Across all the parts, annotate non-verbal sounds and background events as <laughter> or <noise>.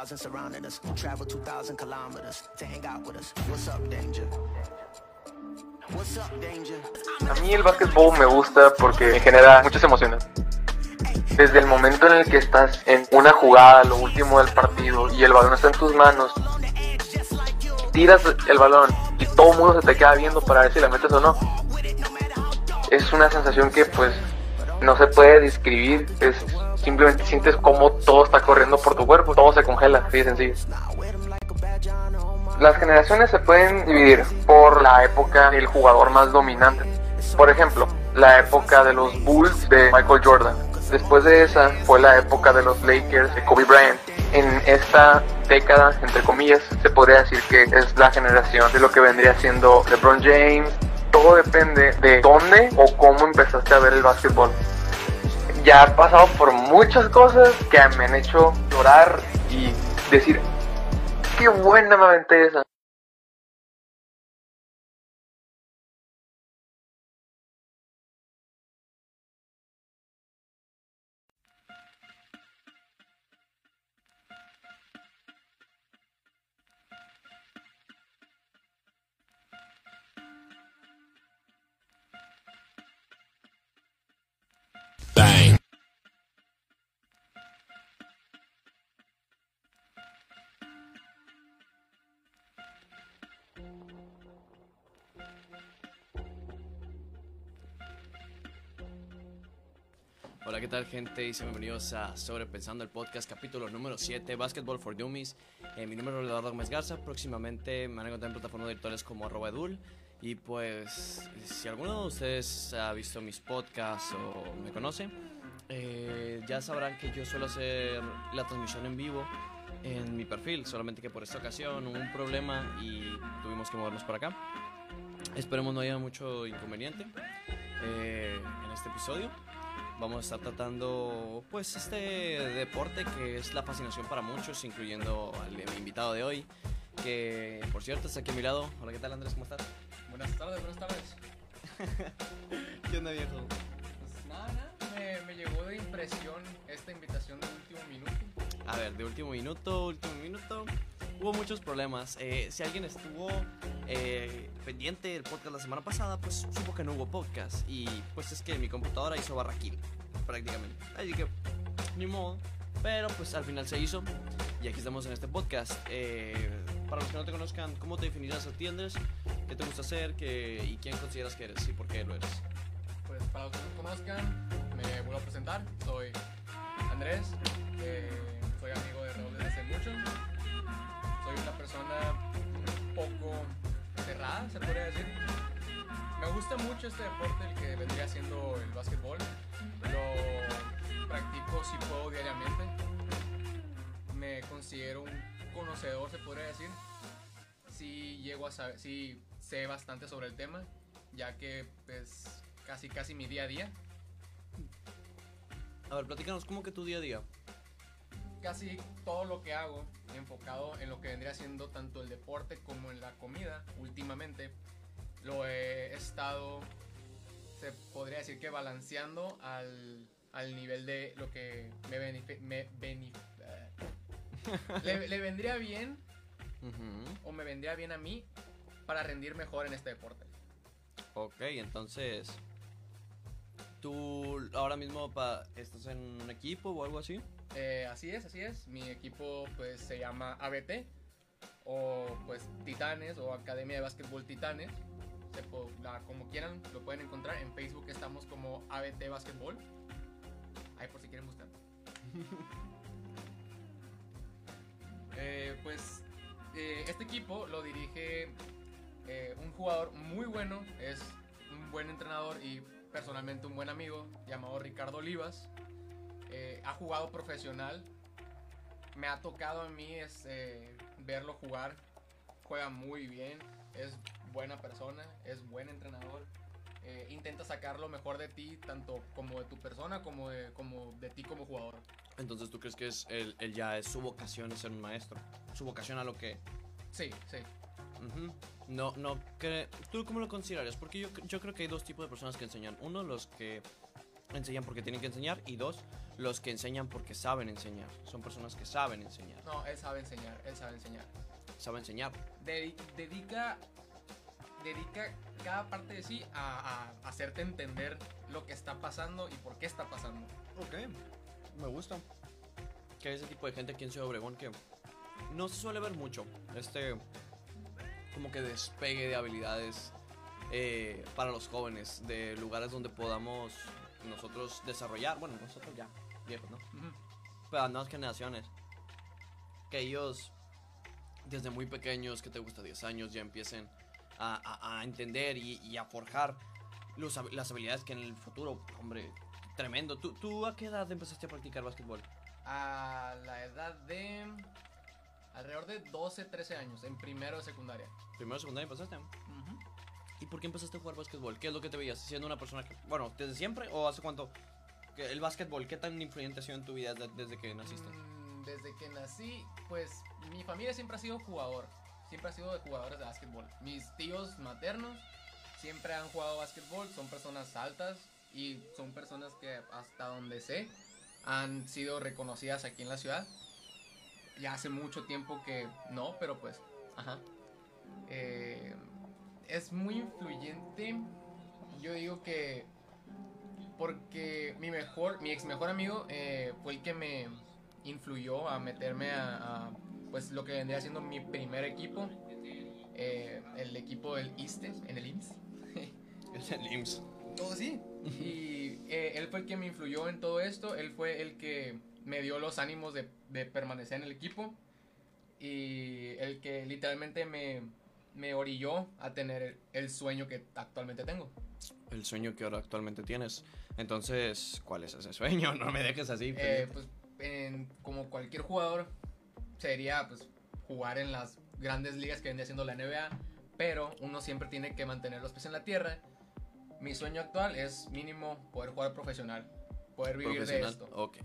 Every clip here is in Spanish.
2,000 surrounding us. Travel 2,000 kilometers to hang out with us. What's up, danger? What's up, danger? A mí el básquetbol me gusta porque me genera muchas emociones. Desde el momento en el que estás en una jugada, lo último del partido, y el balón está en tus manos, tiras el balón y todo el mundo se te queda viendo para ver si la metes o no. Es una sensación que pues no se puede describir, es simplemente sientes como todo está corriendo por tu cuerpo, todo se congela, así de sencillo. Las generaciones se pueden dividir por la época del jugador más dominante. Por ejemplo, la época de los Bulls de Michael Jordan. Después de esa fue la época de los Lakers de Kobe Bryant. En esta década, entre comillas, se podría decir que es la generación de lo que vendría siendo LeBron James. Todo depende de dónde o cómo empezaste a ver el básquetbol ya he pasado por muchas cosas que me han hecho llorar y decir, qué buena me aventé esa. Hola, ¿qué tal gente? Y sean bienvenidos a Sobrepensando el Podcast, capítulo número 7, Basketball for Dummies. Eh, mi nombre es Eduardo Gómez Garza, próximamente me van a encontrar en plataformas virtuales como edul. Y pues, si alguno de ustedes ha visto mis podcasts o me conoce, eh, ya sabrán que yo suelo hacer la transmisión en vivo en mi perfil, solamente que por esta ocasión hubo un problema y tuvimos que movernos para acá. Esperemos no haya mucho inconveniente eh, en este episodio. Vamos a estar tratando pues este deporte que es la fascinación para muchos, incluyendo al mi invitado de hoy, que por cierto está aquí a mi lado. Hola, ¿qué tal Andrés? ¿Cómo estás? Buenas tardes, buenas tardes. <laughs> ¿Qué onda viejo? Pues nada, nada, me, me llegó de impresión esta invitación de último minuto. A ver, de último minuto, último minuto. Hubo muchos problemas. Eh, si alguien estuvo eh, pendiente del podcast la semana pasada, pues supo que no hubo podcast. Y pues es que mi computadora hizo barraquil, prácticamente. Así que, ni modo. Pero pues al final se hizo. Y aquí estamos en este podcast. Eh, para los que no te conozcan, ¿cómo te definirías a ti, Andrés? ¿Qué te gusta hacer? ¿Qué, ¿Y quién consideras que eres? ¿Y por qué lo eres? Pues para los que no conozcan, me vuelvo a presentar. Soy Andrés, eh, soy amigo de Raúl desde mucho. Soy una persona un poco cerrada, se podría decir. Me gusta mucho este deporte, el que vendría siendo el básquetbol. Lo practico si puedo diariamente. Me considero un conocedor, se podría decir. Sí llego a saber, sí sé bastante sobre el tema, ya que pues casi casi mi día a día. A ver, platícanos, ¿cómo que tu día a día? Casi todo lo que hago enfocado en lo que vendría siendo tanto el deporte como en la comida últimamente lo he estado, se podría decir que balanceando al, al nivel de lo que me, benefi- me <laughs> le, le vendría bien o me vendría bien a mí para rendir mejor en este deporte. Ok, entonces. ¿Tú ahora mismo pa- estás en un equipo o algo así? Eh, así es, así es. Mi equipo pues se llama ABT o pues Titanes o Academia de Básquetbol Titanes. Se po- la- como quieran lo pueden encontrar en Facebook estamos como ABT Básquetbol. Ahí por si quieren buscar. <laughs> Eh, pues eh, este equipo lo dirige un jugador muy bueno, es un buen entrenador y personalmente un buen amigo llamado Ricardo Olivas. Eh, ha jugado profesional. Me ha tocado a mí es, eh, verlo jugar. Juega muy bien. Es buena persona. Es buen entrenador. Eh, intenta sacar lo mejor de ti, tanto como de tu persona como de, como de ti como jugador. Entonces, ¿tú crees que es ya es su vocación es ser un maestro? Su vocación a lo que. Sí, sí. Ujú. No, no, cre- ¿tú cómo lo considerarías? Porque yo, yo creo que hay dos tipos de personas que enseñan. Uno, los que enseñan porque tienen que enseñar. Y dos, los que enseñan porque saben enseñar. Son personas que saben enseñar. No, él sabe enseñar, él sabe enseñar. Saben enseñar. Dedi- dedica, dedica cada parte de sí a, a hacerte entender lo que está pasando y por qué está pasando. Ok, me gusta. Que hay ese tipo de gente aquí en Ciudad Obregón que no se suele ver mucho. Este, como que despegue de habilidades eh, para los jóvenes, de lugares donde podamos nosotros desarrollar. Bueno, nosotros ya, viejos, ¿no? Ujú. Para las nuevas generaciones. Que ellos, desde muy pequeños, que te gusta 10 años, ya empiecen a, a- a entender y, y a forjar los las habilidades que en el futuro, hombre, tremendo. ¿Tú, ¿Tú a qué edad empezaste a practicar básquetbol? A la edad de alrededor de 12, 13 años, en primero de secundaria. Primero o secundaria empezaste. ¿Y por qué empezaste a jugar básquetbol? ¿Qué es lo que te veías? ¿Siendo una persona que, bueno, desde siempre o hace cuánto? El básquetbol, ¿qué tan influyente ha sido en tu vida de- desde que naciste? Mm, Desde que nací, pues mi familia siempre ha sido jugador. Siempre ha sido de jugadores de básquetbol. Mis tíos maternos siempre han jugado básquetbol. Son personas altas y son personas que hasta donde sé han sido reconocidas aquí en la ciudad. Ya hace mucho tiempo que no, pero pues, ajá. Eh, es muy influyente. Yo digo que porque mi mejor, mi ex mejor amigo eh, fue el que me influyó a meterme a, a, pues lo que vendría siendo mi primer equipo, eh, el equipo del ISTE, en el IMSS. <laughs> El IMSS. Todo sí. <laughs> Y eh, él fue el que me influyó en todo esto, él fue el que me dio los ánimos de, de permanecer en el equipo y el que literalmente me, me orilló a tener el, sueño que actualmente tengo. El sueño que ahora actualmente tienes. Entonces, ¿cuál es ese sueño? <laughs> No me dejes así. Eh, pues en- como cualquier jugador sería pues jugar en las grandes ligas que vendría siendo la NBA, pero uno siempre tiene que mantener los pies en la tierra. Mi sueño actual es mínimo poder jugar profesional, poder vivir de esto. Ok.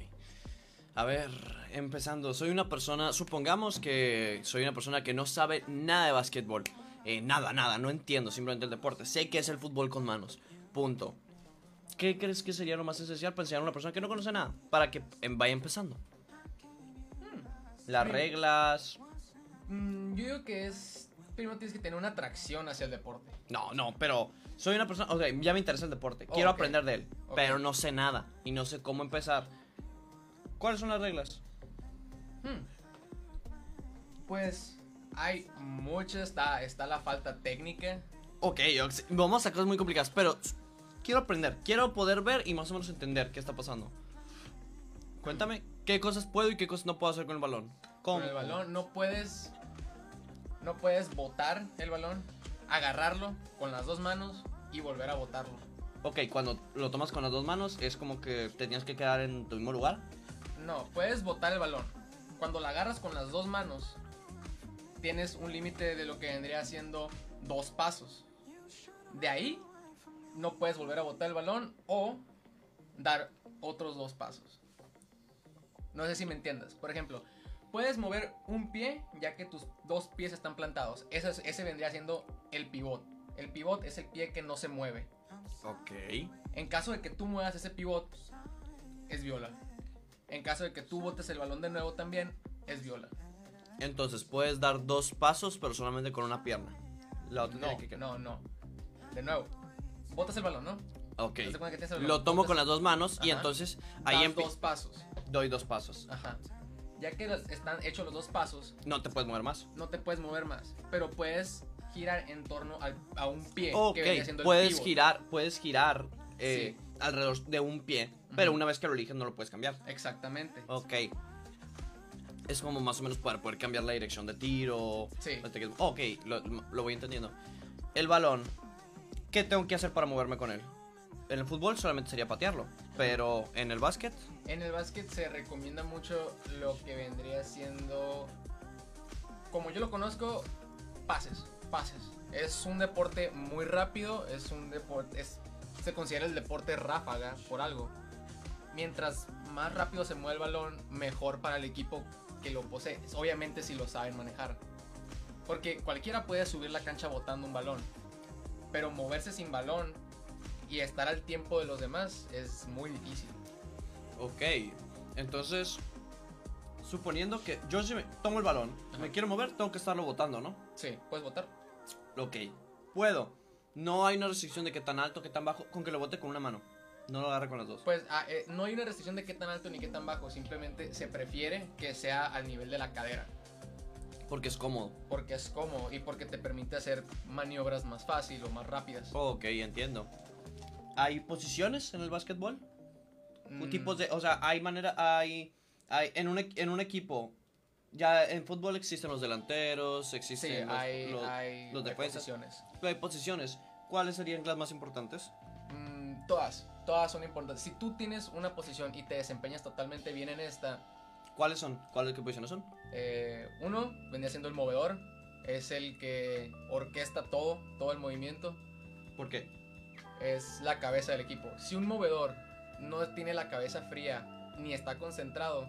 A ver, empezando. Soy una persona, supongamos que soy una persona que no sabe nada de básquetbol. Eh, nada, nada, no entiendo simplemente el deporte. Sé que es el fútbol con manos. Punto. ¿Qué crees que sería lo más esencial para enseñar a una persona que no conoce nada? Para que em- vaya empezando. Las Prim- reglas. Mm, yo digo que es primero tienes que tener una atracción hacia el deporte. No, no, pero soy una persona. Ok, ya me interesa el deporte. Quiero Ok. aprender de él. Ok. Pero no sé nada. Y no sé cómo empezar. ¿Cuáles son las reglas? Hmm. Pues hay muchas, está, está la falta técnica. Ok, vamos a cosas muy complicadas, pero quiero aprender, quiero poder ver y más o menos entender qué está pasando. Cuéntame, ¿qué cosas puedo y qué cosas no puedo hacer con el balón? ¿Cómo? Con el balón no puedes no puedes botar el balón, agarrarlo con las dos manos y volver a botarlo. Ok, cuando lo tomas con las dos manos es como que te tienes que quedar en tu mismo lugar. No, puedes botar el balón. Cuando la agarras con las dos manos, tienes un límite de lo que vendría siendo dos pasos. De ahí, no puedes volver a botar el balón o dar otros dos pasos. No sé si me entiendas. Por ejemplo, puedes mover un pie ya que tus dos pies están plantados. Ese, es- ese vendría siendo el pivot. El pivot es el pie que no se mueve. Ok. En caso de que tú muevas ese pivot, es viola. En caso de que tú botes el balón de nuevo también, es viola. Entonces puedes dar dos pasos, pero solamente con una pierna. La otra No, que no, no. De nuevo. Botas el balón, ¿no? Ok. Cuenta que tienes el balón, Lo tomo botas- con las dos manos y Ajá. entonces ahí das empie- dos pasos. doy dos pasos. Ajá. Ya que están hechos los dos pasos, No te puedes mover más. no te puedes mover más. Pero puedes girar en torno al- a un pie. Ok, que vendría siendo el puedes pivot. girar, puedes girar eh, Sí. Alrededor de un pie, pero una vez que lo eliges no lo puedes cambiar. Exactamente. Ok. Es como más o menos para poder cambiar la dirección de tiro. Sí. Ok, lo, lo voy entendiendo. El balón, ¿qué tengo que hacer para moverme con él? En el fútbol solamente sería patearlo, pero en el básquet, En el básquet se recomienda mucho lo que vendría siendo, como yo lo conozco, pases, pases. Es un deporte muy rápido, es un deporte, es, se considera el deporte ráfaga por algo. Mientras más rápido se mueve el balón, mejor para el equipo que lo posee. Obviamente si lo saben manejar. Porque cualquiera puede subir la cancha botando un balón. Pero moverse sin balón y estar al tiempo de los demás es muy difícil. Ok, entonces, suponiendo que yo si me tomo el balón, Ajá. me quiero mover, tengo que estarlo botando, ¿no? Sí, puedes botar. Ok, puedo. No hay una restricción de qué tan alto, qué tan bajo, con que lo bote con una mano. No lo agarre con las dos. Pues ah, eh, no hay una restricción de qué tan alto ni qué tan bajo. Simplemente se prefiere que sea al nivel de la cadera. Porque es cómodo. Porque es cómodo y porque te permite hacer maniobras más fácil o más rápidas. Ok, entiendo. ¿Hay posiciones en el básquetbol? Mm, Tipos de, o sea, hay manera, hay, hay en un, en un equipo, ya en fútbol existen los delanteros, Sí, existen los, hay, los- hay, los hay defensas, posiciones. pero hay posiciones. ¿Cuáles serían las más importantes? Mm, todas, todas son importantes. Si tú tienes una posición y te desempeñas totalmente bien en esta, ¿Cuáles son? ¿Cuáles qué posiciones son? eh, uno vendría siendo el movedor, es el que orquesta todo, todo el movimiento, ¿Por qué? es la cabeza del equipo. Si un movedor no tiene la cabeza fría ni está concentrado,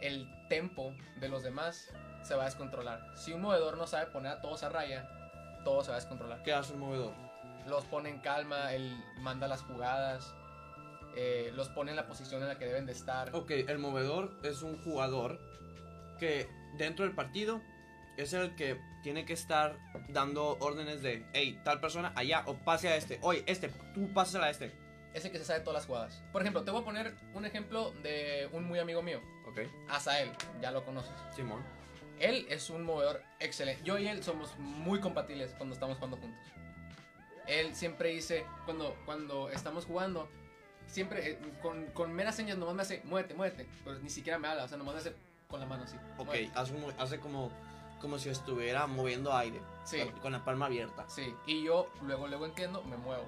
el tempo de los demás se va a descontrolar. Si un movedor no sabe poner a todos a raya, todo se va a descontrolar. ¿Qué hace el movedor? los pone en calma, él manda las jugadas, eh, los pone en la posición en la que deben de estar. Ok, el movedor es un jugador que dentro del partido es el que tiene que estar dando órdenes de, hey, tal persona allá o pase a este, oye, este, tú pásala a este. Ese que se sabe todas las jugadas. Por ejemplo, te voy a poner un ejemplo de un muy amigo mío, Ok, Asael, ya lo conoces. Simón. Él es un movedor excelente. Yo y él somos muy compatibles cuando estamos jugando juntos. Él siempre dice, cuando, cuando estamos jugando, siempre eh, con, con meras señas nomás me hace, muévete, muévete. Pero ni siquiera me habla, o sea, nomás me hace con la mano así. Ok, hace, como, como si estuviera moviendo aire. Sí. Con, con la palma abierta. Sí, y yo luego, luego entiendo, me muevo.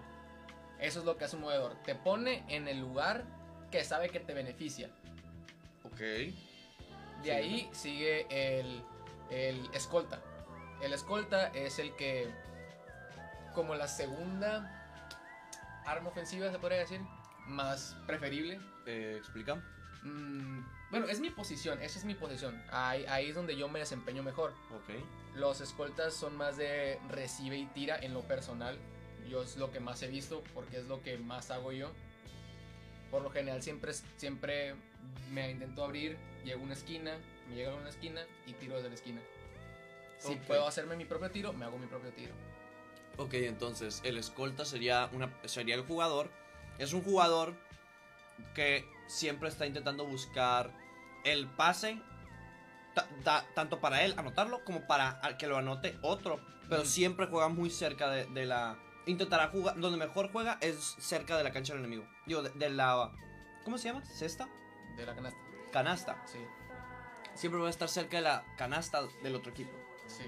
Eso es lo que hace un movedor. Te pone en el lugar que sabe que te beneficia. Ok. De Sí. ahí sigue el, el escolta. El escolta es el que, como la segunda arma ofensiva, se podría decir, más preferible. Eh, ¿Explica? Mm, bueno, es mi posición, esa es mi posición. Ahí, ahí es donde yo me desempeño mejor. Ok. Los escoltas son más de recibe y tira en lo personal. Yo es lo que más he visto porque es lo que más hago yo. Por lo general siempre, siempre me intento abrir, llego a una esquina, me llego a una esquina y tiro desde la esquina. Si puedo hacerme mi propio tiro, me hago mi propio tiro. Ok, entonces el escolta sería, una, sería el jugador. Es un jugador que siempre está intentando buscar el pase, ta- ta- tanto para él anotarlo como para que lo anote otro. Pero Mm. siempre juega muy cerca de, de la... Intentará jugar, donde mejor juega es cerca de la cancha del enemigo. Digo, de, de la... ¿Cómo se llama? ¿Cesta? De la canasta. Canasta. Sí, Siempre va a estar cerca de la canasta del otro equipo. sí.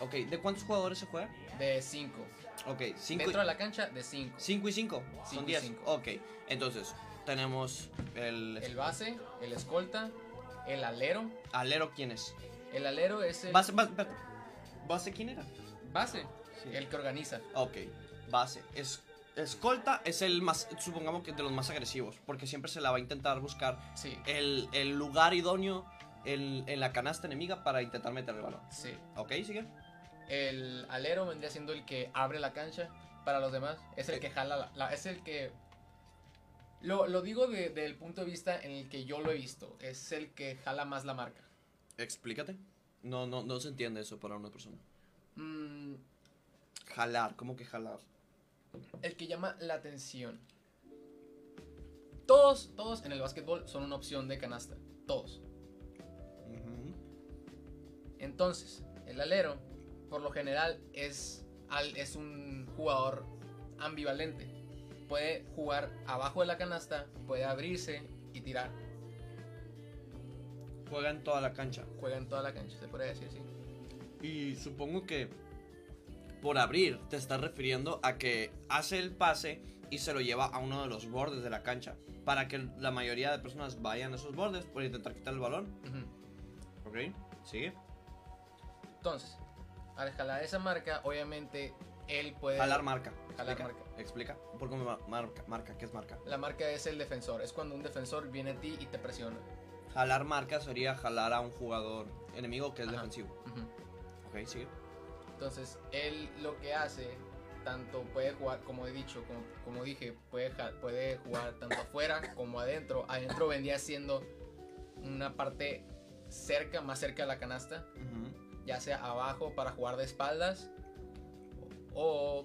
Ok, ¿de cuántos jugadores se juega? De 5. Ok, 5 Dentro de la cancha, de 5. 5 y 5. Cinco Son y 10. cinco. Ok, entonces tenemos el, El base, el escolta, el alero. alero. ¿Quién es? El alero es el Base, base. ¿Base quién era? base, Sí. el que organiza. Ok, base. Es, escolta es el más, supongamos que de los más agresivos, porque siempre se la va a intentar buscar Sí, el, el lugar idóneo en, en la canasta enemiga para intentar meter el balón. sí. Ok, sigue. El alero vendría siendo el que abre la cancha para los demás. Es el Eh. que jala la, la- es el que. Lo, lo digo de- desde el punto de vista en el que yo lo he visto. Es el que jala más la marca. Explícate. No, no, no se entiende eso para una persona. Mm, Jalar, ¿cómo que jalar? El que llama la atención. Todos, todos en el básquetbol son una opción de canasta. Todos. Entonces, el alero, por lo general, es, es un jugador ambivalente. Puede jugar abajo de la canasta, puede abrirse y tirar. Juega en toda la cancha. Juega en toda la cancha, se podría decir, sí. Y supongo que por abrir te estás refiriendo a que hace el pase y se lo lleva a uno de los bordes de la cancha. Para que la mayoría de personas vayan a esos bordes por intentar quitar el balón. Ujú. Ok, sigue. Entonces, al jalar esa marca, obviamente él puede. Jalar marca. Jalar Explica. marca. Explica. ¿Por qué ma- marca? Marca, ¿qué es marca? La marca es el defensor. Es cuando un defensor viene a ti y te presiona. Jalar marca sería jalar a un jugador enemigo que es Ajá. defensivo. Ujú. Ok, sigue. Entonces, él lo que hace, tanto puede jugar, como he dicho, como, como dije, puede, jugar tanto afuera como adentro. Adentro vendría siendo una parte cerca, más cerca de la canasta, ya sea abajo para jugar de espaldas o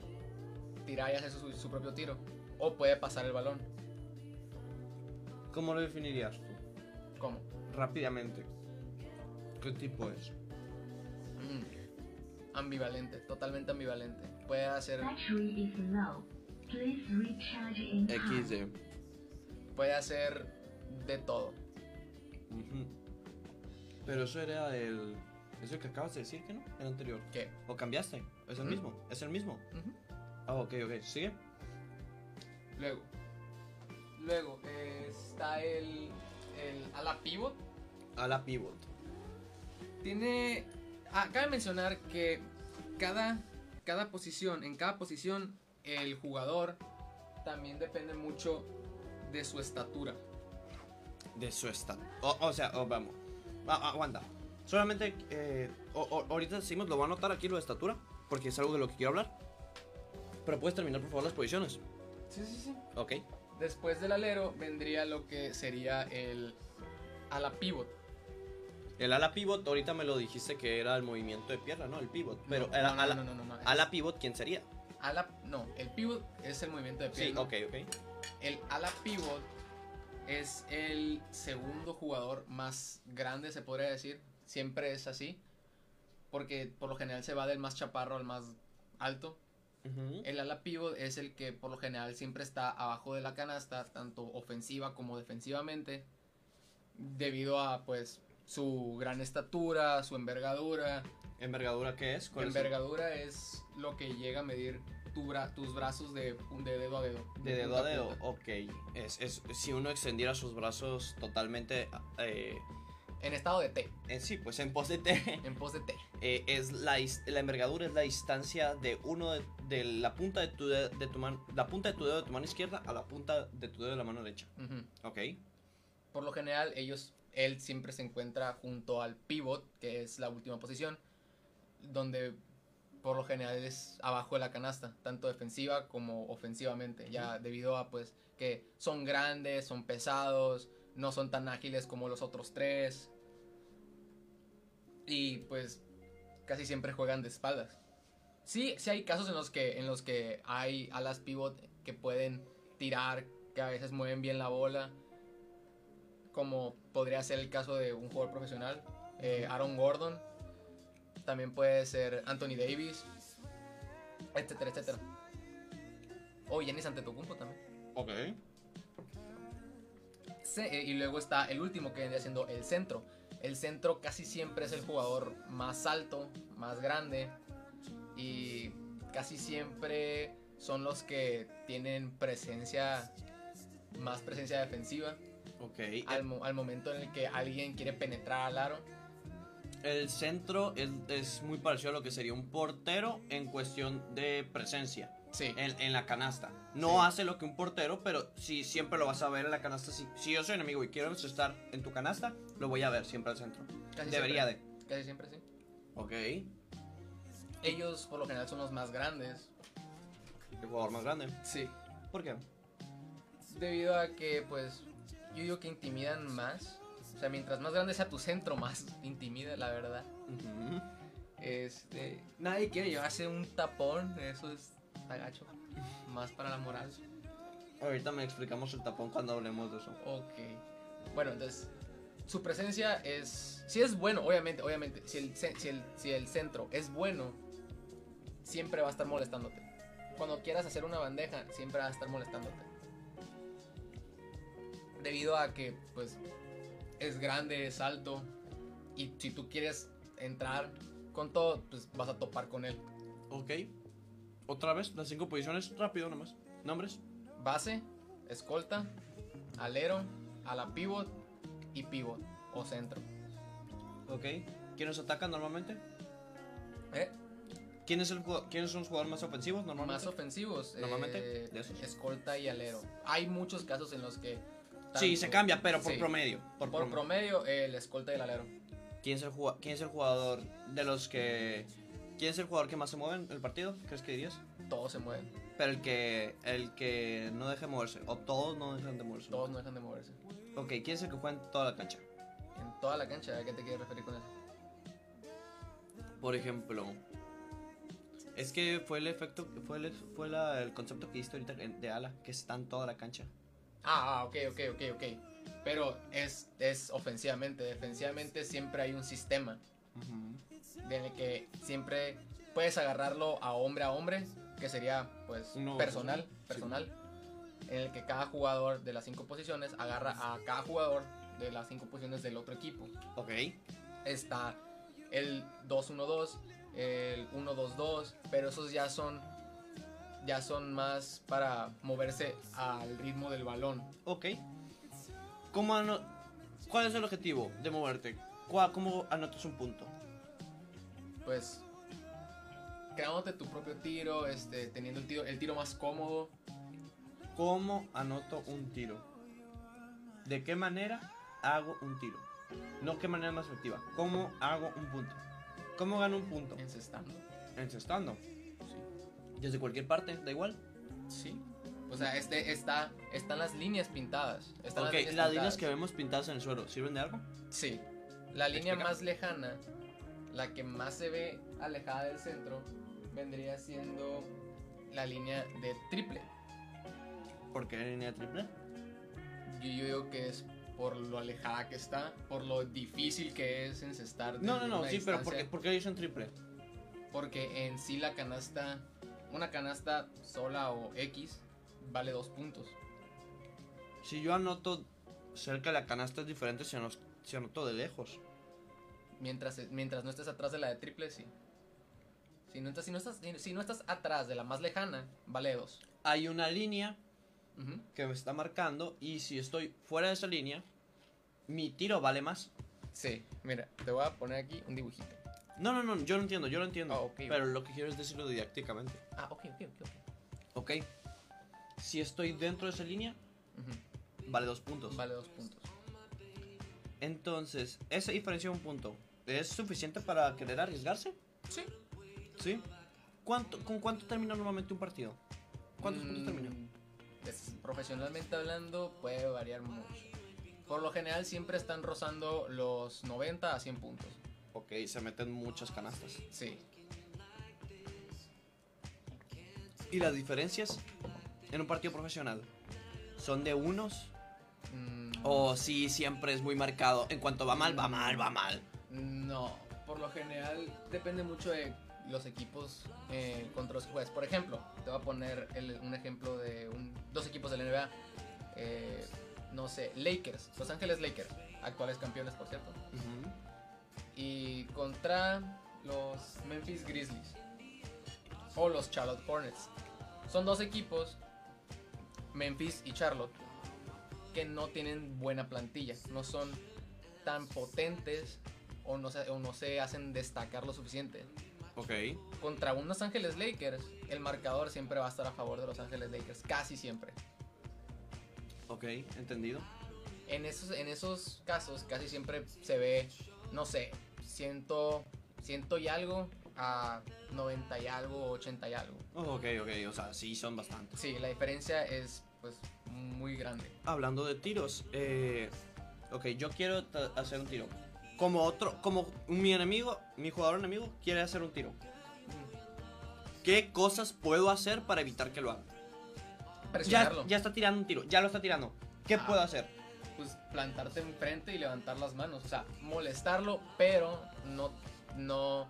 tirar y hacer su, su propio tiro. O puede pasar el balón. ¿Cómo lo definirías tú? ¿Cómo? Rápidamente. ¿Qué tipo es? Mm. Ambivalente, totalmente ambivalente. Puede hacer. XD. puede hacer de todo. Pero eso era el. Eso que acabas de decir, que no? El anterior. ¿Qué? ¿O cambiaste? ¿Es el mismo? ¿Es el mismo? Ah, ok, ok. ¿Sigue? Luego, luego eh, está el, el ala pivot. A la pivot. Tiene. Ah, cabe mencionar que cada, cada posición, en cada posición, el jugador también depende mucho de su estatura. De su estado. O, o sea, vamos. Ah, aguanta. Solamente. eh, o- o- ahorita seguimos, lo voy a anotar aquí lo de estatura. Porque es algo de lo que quiero hablar. Pero puedes terminar, por favor, las posiciones. Sí, sí, sí. Ok. Después del alero vendría lo que sería el ala pivot. El ala pivot, ahorita me lo dijiste que era el movimiento de pierna, ¿no? El pivot. Pero no, el no, no, ala, no, no, no, no. ala pivot, ¿quién sería? Ala- no, el pivot es el movimiento de Sí, pierna. ok, ok. El ala pivot es el segundo jugador más grande, se podría decir. Siempre es así. Porque por lo general se va del más chaparro al más alto. El ala pivot es el que por lo general siempre está abajo de la canasta, tanto ofensiva como defensivamente. Debido a pues su gran estatura, su envergadura. ¿Envergadura qué es? ¿Cuál es el- Envergadura es lo que llega a medir tu bra- tus brazos de, de dedo a dedo. De dedo a dedo, punta. ok. Es, es, si uno extendiera sus brazos totalmente eh, En estado de T, en sí, pues en pos de T, en pos de T. eh, es la, envergadura es la distancia de uno de, de la punta de tu dedo, de tu mano, la punta de tu dedo de tu mano izquierda a la punta de tu dedo de la mano derecha. Ok. Por lo general, ellos, él siempre se encuentra junto al pivot, que es la última posición, donde por lo general es abajo de la canasta, tanto defensiva como ofensivamente, ya debido a pues que son grandes, son pesados, no son tan ágiles como los otros tres y pues casi siempre juegan de espaldas. Sí, sí hay casos en los que en los que hay alas pivot que pueden tirar, que a veces mueven bien la bola, como podría ser el caso de un jugador profesional, eh, Aaron Gordon, también puede ser Anthony Davis, etcétera, etcétera. O Giannis Antetokounmpo también. Ok. Se- eh, y luego está el último que vendría siendo el centro. El centro casi siempre es el jugador más alto, más grande y casi siempre son los que tienen presencia, más presencia defensiva Ok. al, mo- al momento en el que alguien quiere penetrar al aro. El centro es, es muy parecido a lo que sería un portero en cuestión de presencia. Sí, en, en la canasta. No Sí. hace lo que un portero, pero sí siempre lo vas a ver en la canasta. Si, si yo soy enemigo y quiero estar en tu canasta, lo voy a ver siempre al centro. casi Debería siempre, de. Casi siempre sí. Ok. Ellos por lo general son los más grandes. El jugador más grande. Sí. ¿Por qué? Debido a que, pues, yo digo que intimidan más. O sea, mientras más grande sea tu centro, más <laughs> intimida, la verdad. Este, nadie quiere llevarse un tapón, eso es agacho. Más para la moral. Ahorita me explicamos el tapón cuando hablemos de eso. Ok. Bueno, entonces, su presencia es. Si es bueno, obviamente, obviamente. Si el, si el, si el centro es bueno, siempre va a estar molestándote. Cuando quieras hacer una bandeja, siempre va a estar molestándote. Debido a que, pues, es grande, es alto. Y si tú quieres entrar con todo, pues vas a topar con él. Ok. Otra vez, las cinco posiciones, rápido nomás. Nombres. Base, escolta, alero, ala pivot y pivot o centro. Ok. ¿Quiénes atacan normalmente? ¿Eh? ¿Quién es el ¿Quiénes son los jugadores más ofensivos normalmente? Más ofensivos. Normalmente, eh, de esos. Escolta y alero. Hay muchos casos en los que. Sí, tanto- se cambia, pero por sí, promedio. Por, Por promedio. promedio, el escolta y el alero. ¿Quién es, el ¿Quién es el jugador de los que ¿Quién es el jugador que más se mueve en el partido? ¿Crees que dirías? Todos se mueven, Pero el que, el que no deje moverse. O todos no dejan de moverse. todos no dejan de moverse. Ok, ¿quién es el que juega en toda la cancha? En toda la cancha, ¿a qué te quieres referir con eso? Por ejemplo, es que fue el efecto, fue el, fue la- el concepto que diste ahorita de ala, que está en toda la cancha. Ah, ah, ok, ok, ok, ok. Pero es, es ofensivamente, defensivamente siempre hay un sistema en el que siempre puedes agarrarlo a hombre a hombre, que sería pues personal, personal, en el que cada jugador de las cinco posiciones agarra a cada jugador de las cinco posiciones del otro equipo. Ok. Está el 2-1-2, el 1-2-2, pero esos ya son ya son más para moverse al ritmo del balón. Ok. ¿Cómo ano- ¿Cuál es el objetivo de moverte? ¿Cuál- ¿Cómo anotas un punto? pues creándote tu propio tiro, este, teniendo el tiro, el tiro más cómodo. ¿Cómo anoto un tiro? ¿De qué manera hago un tiro? No qué manera más efectiva. ¿Cómo hago un punto? ¿Cómo gano un punto? Encestando. Encestando. Desde cualquier parte, da igual. Sí. O sea, este está, están las líneas pintadas. Están ok, las líneas, las líneas pintadas. que vemos pintadas en el suelo, ¿sirven de algo? Sí. La línea Explica. más lejana, la que más se ve alejada del centro, vendría siendo la línea de triple. ¿Por qué línea triple? Yo, yo digo que es por lo alejada que está, por lo difícil que es encestar. No, no, no, sí, pero ¿por qué, por qué dicen triple? Porque en sí la canasta, una canasta sola o X, vale dos puntos. Si yo anoto cerca de la canasta es diferente si, ano- si anoto de lejos. Mientras, mientras no estés atrás de la de triple, sí. Si no estás, si no estás, si no estás atrás de la más lejana, vale dos. Hay una línea que me está marcando y si estoy fuera de esa línea, mi tiro vale más. Sí, mira, te voy a poner aquí un dibujito. No, no, no, yo lo entiendo, yo lo entiendo. Ah, ok. Pero lo que quiero es decirlo didácticamente. Ah, ok, ok, ok. ok. Ok. Si estoy dentro de esa línea, Ujú. vale dos puntos. Vale dos puntos. Entonces, esa diferencia de un punto, ¿es suficiente para querer arriesgarse? Sí. ¿Sí? ¿Cuánto, ¿Con cuánto termina normalmente un partido? ¿Cuántos puntos Mm, termina? pues, profesionalmente hablando, puede variar mucho. Por lo general, siempre están rozando los 90 a 100 puntos. Ok, se meten muchas canastas. Sí. ¿Y las diferencias en un partido profesional? ¿Son de unos? Mm, ¿O sí siempre es muy marcado? En cuanto va mal, va mal, va mal. No, por lo general depende mucho de los equipos eh, contra los juegas. Por ejemplo, te voy a poner el- un ejemplo de un- dos equipos de la NBA. Eh, no sé, Lakers, Los Ángeles Lakers, actuales campeones, por cierto. Y contra los Memphis Grizzlies o los Charlotte Hornets. Son dos equipos, Memphis y Charlotte, que no tienen buena plantilla. No son tan potentes o no se, o no se hacen destacar lo suficiente. Ok. Contra un Los Ángeles Lakers, el marcador siempre va a estar a favor de Los Ángeles Lakers, casi siempre. Ok, entendido. En esos, en esos casos casi siempre se ve, no sé, ciento, ciento y algo a 90 y algo, 80 y algo. Oh, ok, ok, o sea, sí son bastantes. Sí, la diferencia es pues muy grande. Hablando de tiros, eh, ok, yo quiero hacer un tiro. Como otro, como mi enemigo, mi jugador enemigo quiere hacer un tiro. ¿Qué cosas puedo hacer para evitar que lo haga? Ya, ya está tirando un tiro, ya lo está tirando. ¿Qué Ah. puedo hacer? Pues plantarte enfrente y levantar las manos. O sea, molestarlo, pero no, no,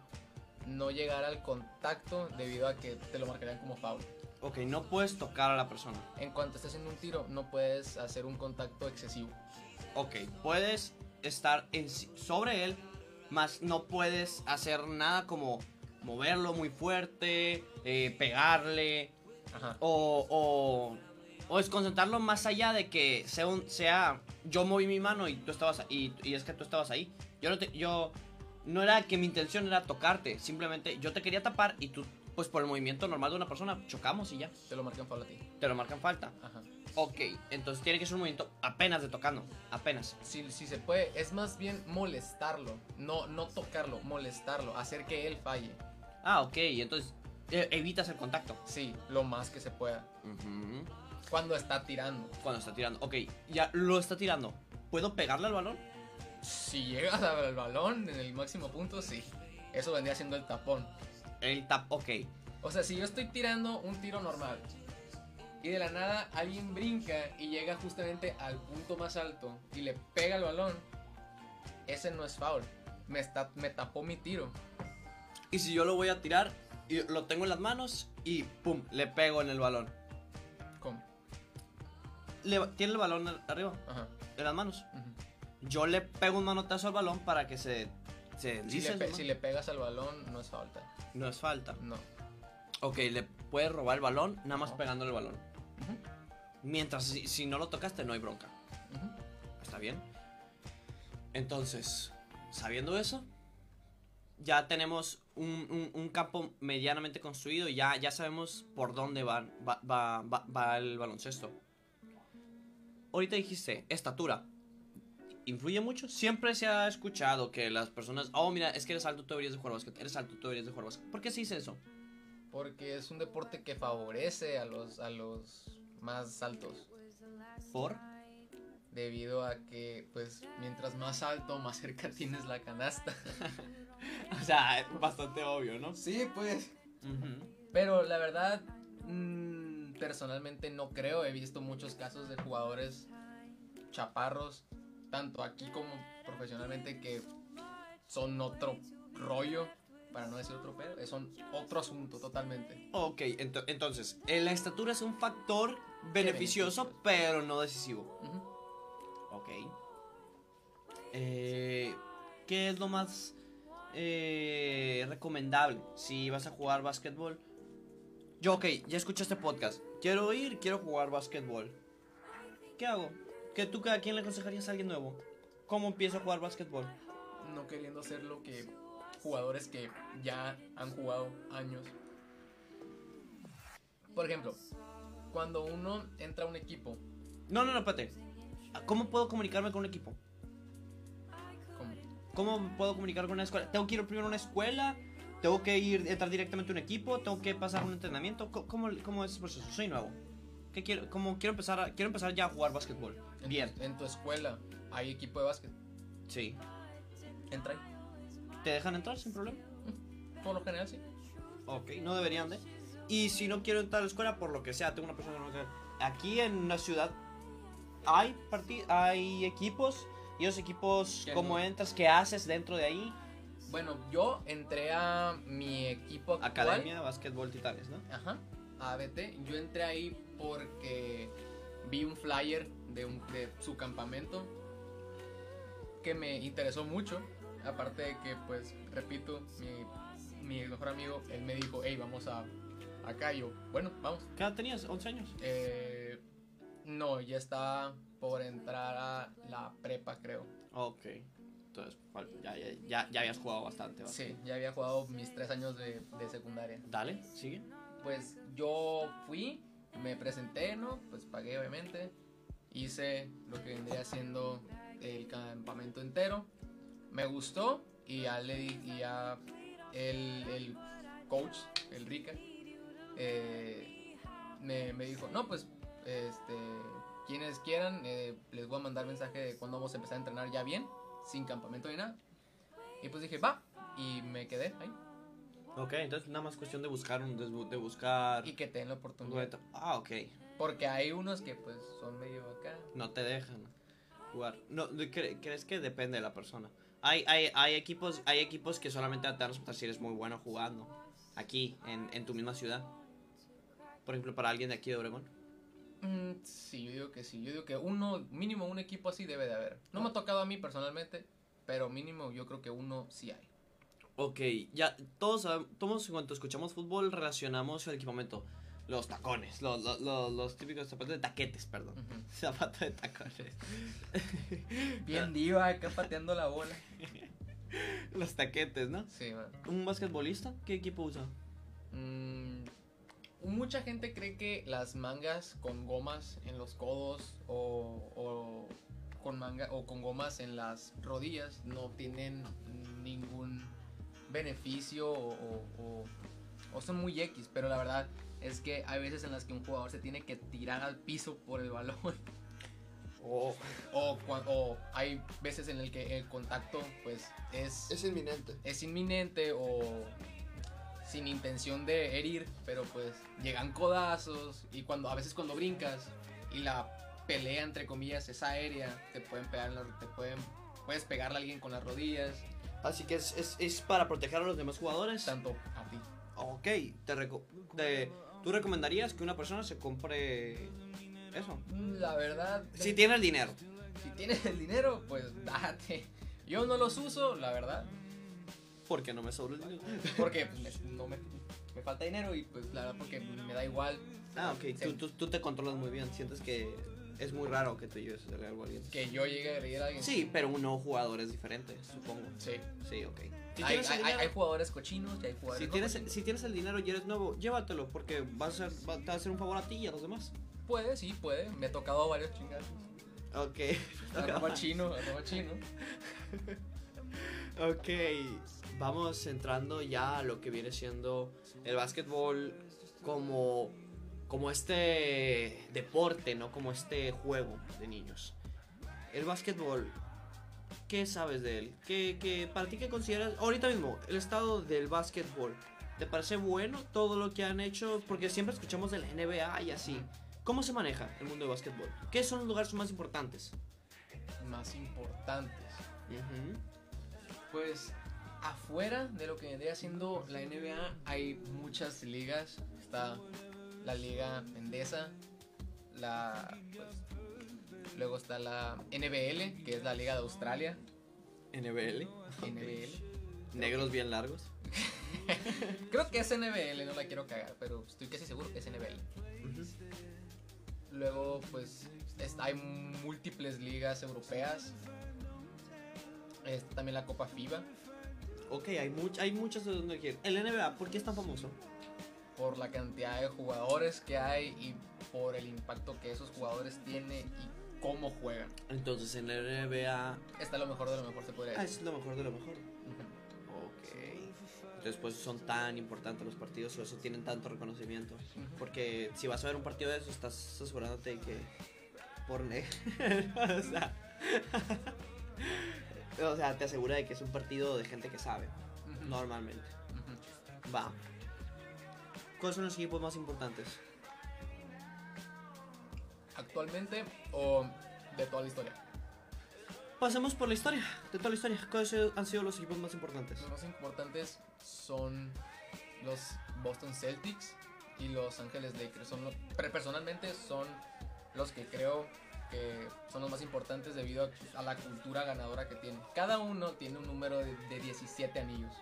no llegar al contacto debido a que te lo marcarían como foul. Ok, no puedes tocar a la persona. En cuanto estés haciendo un tiro, no puedes hacer un contacto excesivo. Ok, puedes estar enci- sobre él, más no puedes hacer nada como moverlo muy fuerte, eh, pegarle, Ajá. o, o, o desconcentrarlo más allá de que sea, un, sea yo moví mi mano y tú estabas y, y es que tú estabas ahí. Yo no te, yo no era que mi intención era tocarte, simplemente yo te quería tapar y tú pues por el movimiento normal de una persona chocamos y ya, Te lo marcan foul a ti. te lo marcan falta. Ajá. Ok, entonces tiene que ser un movimiento apenas de tocando, apenas. Si, si se puede, es más bien molestarlo. No, no tocarlo, molestarlo. Hacer que él falle. Ah, ok, entonces eh, evitas el contacto. Sí, lo más que se pueda. Ujú. Cuando está tirando. Cuando está tirando. Ok, ya lo está tirando. ¿Puedo pegarle al balón? Si llegas al balón en el máximo punto, sí. Eso vendría siendo el tapón. El tap, ok. O sea, si yo estoy tirando un tiro normal y de la nada alguien brinca y llega justamente al punto más alto y le pega el balón, ese no es foul. Me, está, me tapó mi tiro. Y si yo lo voy a tirar y lo tengo en las manos y pum, le pego en el balón. Le- tiene el balón ar- arriba, Ajá. en las manos. Yo le pego un manotazo al balón para que se, se Si, le, pe- si le pegas al balón, no es falta. No es falta. No. Ok, le puedes robar el balón nada más No. pegándole el balón. Mientras si, si no lo tocaste no hay bronca. ¿Está bien? Entonces, sabiendo eso, ya tenemos un, un- un campo medianamente construido y ya, ya sabemos por dónde va, va- va- va el baloncesto. Ahorita dijiste, estatura. ¿Influye mucho? Siempre se ha escuchado que las personas, oh, mira, es que eres alto, tú deberías de jugar básquet, eres alto, tú deberías de jugar básquet. ¿Por qué se dice eso? Porque es un deporte que favorece a los, a los más altos. ¿Por? Debido a que, pues, mientras más alto, más cerca <laughs> tienes la canasta. <laughs> O sea, es bastante obvio, ¿no? Sí, pues. Ujú. Pero la verdad, mm, personalmente no creo. He visto muchos casos de jugadores chaparros, tanto aquí como profesionalmente, que son otro rollo, para no decir otro pedo. Son otro asunto totalmente. Ok, ento- entonces, eh, la estatura es un factor beneficioso, beneficio. pero no decisivo. Ujú. Ok. Eh, ¿Qué es lo más eh, recomendable si vas a jugar básquetbol? Yo, ok, ya escuché este podcast. Quiero ir, quiero jugar básquetbol. ¿Qué hago? ¿Qué tú a quién le aconsejarías a alguien nuevo? ¿Cómo empiezo a jugar básquetbol? No queriendo ser lo que jugadores que ya han jugado años. Por ejemplo, cuando uno entra a un equipo, No, no, no, espérate. ¿Cómo puedo comunicarme con un equipo? como ¿Cómo puedo comunicar con una escuela? ¿Tengo que ir primero a una escuela? ¿Tengo que ir entrar directamente a un equipo? ¿Tengo que pasar un entrenamiento? ¿Cómo, cómo, es ese proceso? Soy nuevo. ¿Qué quiero? ¿Cómo quiero empezar? a- quiero empezar ya a jugar básquetbol. en, Bien. Tu, en tu escuela hay equipo de básquet, Sí. entra ahí. ¿Te dejan entrar sin problema? Por lo general sí. Ok, no deberían de. Y si no quiero entrar a la escuela, por lo que sea, tengo una persona que no Aquí en una ciudad hay hay equipos. Y esos equipos, ¿cómo no. entras? ¿Qué haces dentro de ahí? Bueno, yo entré a mi equipo actual. Academia, básquetbol, titanes, ¿no? Ajá, ABT. Yo entré ahí porque vi un flyer de, un, de su campamento que me interesó mucho. Aparte de que, pues, repito, mi, mi mejor amigo, él me dijo, hey, vamos a acá. Y yo, bueno, vamos. ¿Qué edad tenías? ¿11 años? Eh, no, ya estaba por entrar a la prepa, creo. Ok. Entonces, fal- ya, ya, ya, habías jugado bastante. ¿va? Sí, ya había jugado mis tres años de, de secundaria. Dale, sigue. Pues yo fui, me presenté, ¿no? Pues pagué obviamente. Hice lo que vendría siendo el campamento entero. Me gustó y ya le di, y ya el, el coach, el Rica, eh, me, me dijo, no, pues, este, quienes quieran, eh, les voy a mandar mensaje de cuándo vamos a empezar a entrenar ya bien, sin campamento ni nada. Y pues dije, va, y me quedé ahí. Ok, entonces nada más cuestión de buscar un, de, bu- de buscar Y que te den la un oportunidad. Ah, ok. Porque hay unos que pues son medio acá. No te dejan jugar. No, cre- ¿crees que depende de la persona? Hay, hay, hay equipos, hay equipos que solamente te dan si eres muy bueno jugando. Aquí, en, en tu misma ciudad. Por ejemplo, para alguien de aquí de Obregón. Mm, sí, yo digo que sí. Yo digo que uno, mínimo un equipo así debe de haber. No me ha tocado a mí personalmente, pero mínimo yo creo que uno sí hay. Ok, ya todos, todos cuando escuchamos fútbol relacionamos el equipamiento. Los tacones, los, los, los, los típicos zapatos de taquetes, perdón. Ujú. <laughs> Zapatos de tacones. <laughs> Bien diva acá pateando la bola. los taquetes, ¿no? Sí, man. ¿Un basquetbolista? ¿Qué equipo usa? Mm, mucha gente cree que las mangas con gomas en los codos o, o con manga o con gomas en las rodillas no tienen ningún beneficio o, o- son muy X, pero la verdad es que hay veces en las que un jugador se tiene que tirar al piso por el balón <laughs> Oh, o, o hay veces en el que el contacto pues es, Es inminente. es inminente o sin intención de herir, pero pues llegan codazos y cuando a veces cuando brincas y la pelea entre comillas es aérea, te pueden pegar, te pueden puedes pegarle a alguien con las rodillas, Así que es, es, es para proteger a los demás jugadores. tanto a ti. Ok, te reco- te- ¿tú recomendarías que una persona se compre eso? La verdad, Si tiene el dinero. si tienes el dinero, pues date. Yo no los uso, la verdad, Porque no me sobra el dinero. porque pues, me, no me, me falta dinero y pues la verdad porque me da igual Ah, ok, tú, Sí. tú, tú te controlas muy bien. Sientes que es muy raro que te lleves a hacerle algo a alguien. que yo llegue a herir a alguien. Sí, pero un no jugador es diferente, supongo. Sí. Sí, ok. Si hay, hay- dinero, hay jugadores cochinos y hay jugadores si, tienes, cochinos. si tienes el dinero y eres nuevo, llévatelo porque vas a, ser- va- te va a hacer un favor a ti y a los demás. Puede, sí, puede. Me ha tocado varios chingados. Ok. Arroba chino, arroba chino. <laughs> Ok, vamos entrando ya a lo que viene siendo el básquetbol como, como este deporte, no como este juego de niños. El básquetbol, ¿qué sabes de él? ¿Qué, qué- para ti qué consideras ahorita mismo el estado del básquetbol? ¿Te parece bueno todo lo que han hecho? Porque siempre escuchamos de la NBA y así. ¿Cómo se maneja el mundo del básquetbol? ¿Qué son los lugares más importantes? Más importantes. Ujú. Pues afuera de lo que vendría siendo la NBA hay muchas ligas. Está la liga Endesa, la pues, luego está la NBL, que es la liga de Australia. NBL. NBL. Negros bien largos. <laughs> Creo que es NBL, no la quiero cagar, pero estoy casi seguro que es NBL. Luego, pues, es- hay múltiples ligas europeas. Está también la Copa FIBA, Ok, hay, much, hay muchas de donde quieren. El NBA, ¿por qué es tan famoso? por la cantidad de jugadores que hay y por el impacto que esos jugadores tienen y cómo juegan. Entonces en el NBA Está lo mejor de lo mejor, se podría ah, decir. es lo mejor de lo mejor. Ok. Entonces pues son tan importantes los partidos o eso tienen tanto reconocimiento. Porque si vas a ver un partido de eso, estás asegurándote de que por <laughs> o sea, o sea, te asegura de que es un partido de gente que sabe, normalmente. Va. ¿Cuáles son los equipos más importantes? Actualmente o de toda la historia. Pasemos por la historia, de toda la historia. ¿Cuáles han sido los equipos más importantes? Los más importantes son los Boston Celtics y los Ángeles Lakers. Son lo- pero personalmente son los que creo que son los más importantes debido a, a la cultura ganadora que tienen. Cada uno tiene un número de, de 17 anillos.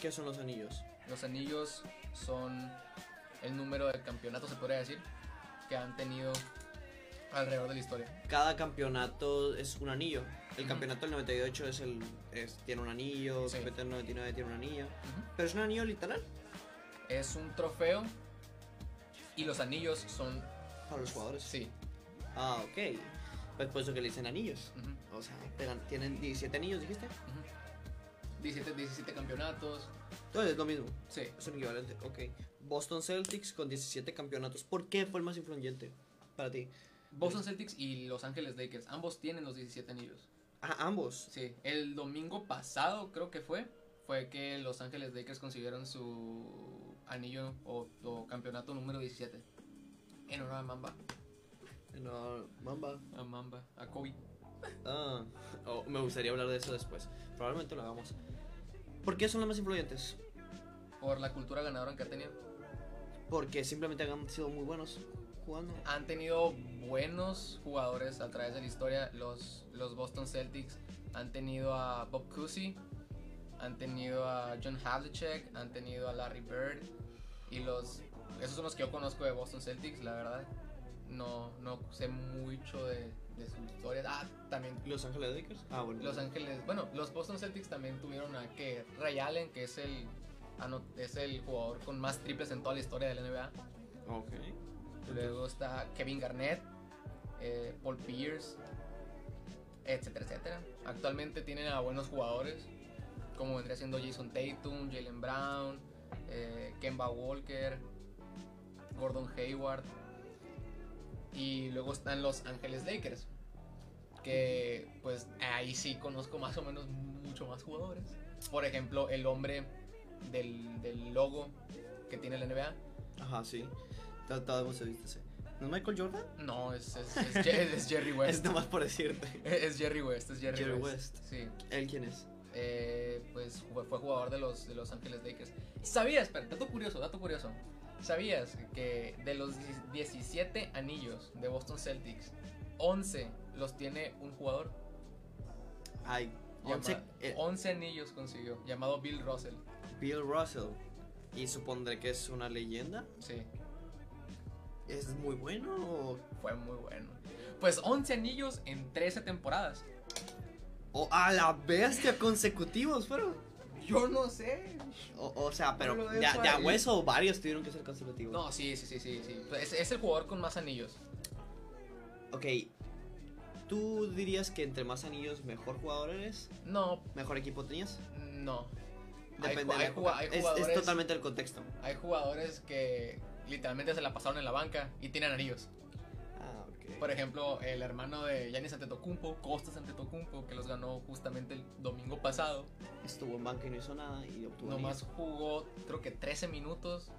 ¿Qué son los anillos? Los anillos son el número de campeonatos, se podría decir, que han tenido alrededor de la historia. Cada campeonato es un anillo. El Ujú. campeonato del 98 es el, es- tiene un anillo, el Sí. campeonato del 99 tiene un anillo. Ujú. Pero es un anillo literal Es un trofeo y los anillos son, para los jugadores. sí, Ah, ok. Pues por eso que le dicen anillos. O sea, tienen 17 anillos, dijiste. ujú. 17, 17 campeonatos, Entonces es lo mismo. sí. Es un equivalente. Ok. Boston Celtics con 17 campeonatos. ¿Por qué fue el más influyente para ti? Boston Celtics y Los Ángeles Lakers, ambos tienen los 17 anillos. Ah, ambos. Sí, el domingo pasado creo que fue, fue que Los Ángeles Lakers consiguieron su anillo o, o campeonato número 17. En honor a Mamba. No, Mamba. A Mamba, a Kobe. Ah, oh, me gustaría hablar de eso después. Probablemente lo hagamos. ¿Por qué son los más influyentes? Por la cultura ganadora que ha tenido. Porque simplemente han sido muy buenos jugando. Han tenido buenos jugadores a través de la historia. Los, los Boston Celtics han tenido a Bob Cousy, han tenido a John Havlicek, han tenido a Larry Bird. Y los. Esos son los que yo conozco de Boston Celtics, la verdad. No, no sé mucho de, de su historia. Ah, también Los Ángeles Lakers. Ah, bueno. Los Ángeles. Bueno, los Boston Celtics también tuvieron a que Ray Allen, que es el. ano- es el jugador con más triples en toda la historia de la NBA. Ok. Luego está Kevin Garnett, eh, Paul Pierce, etcétera, etcétera. Actualmente tienen a buenos jugadores. como vendría siendo Jason Tatum, Jalen Brown, eh, Kemba Walker, Gordon Hayward. Y luego están los Ángeles Lakers, que pues ahí sí conozco más o menos mucho más jugadores. Por ejemplo, el hombre del, del logo que tiene la NBA. Ajá, sí. Todo, visto ese. ¿No es Michael Jordan? No, es, es, es es <laughs> Jerry Es West. nomás por decirte. Es Jerry West, es Jerry, Jerry West. West. Sí. ¿Él quién es? Eh, pues fue, jugador de los, de los Ángeles Lakers. ¿Sabías? Espera, dato curioso, dato curioso. ¿Sabías que de los 17 anillos de Boston Celtics, 11 los tiene un jugador? Ay, Llama- once, eh, 11 anillos consiguió, llamado Bill Russell. Bill Russell. Y supondré que es una leyenda. Sí, ¿Es muy bueno o.? fue muy bueno. Pues 11 anillos en 13 temporadas. o a la bestia consecutivos fueron? Yo no sé. O, o sea, pero Lo de, a hueso varios tuvieron que ser consecutivos. No, sí, sí, sí, sí. sí. Es, es el jugador con más anillos. Ok. ¿Tú dirías que entre más anillos mejor jugador eres? No, ¿Mejor equipo tenías? no. Hay Depende de la hay Es- es, totalmente el contexto. Hay jugadores que literalmente se la pasaron en la banca y tienen anillos. Ah, ok. Por ejemplo, el hermano de Giannis Antetokounmpo, Costas Antetokounmpo, que los ganó justamente el domingo pasado. Estuvo en banca y no hizo nada y obtuvo Nomás anillo. jugó, creo que 13 minutos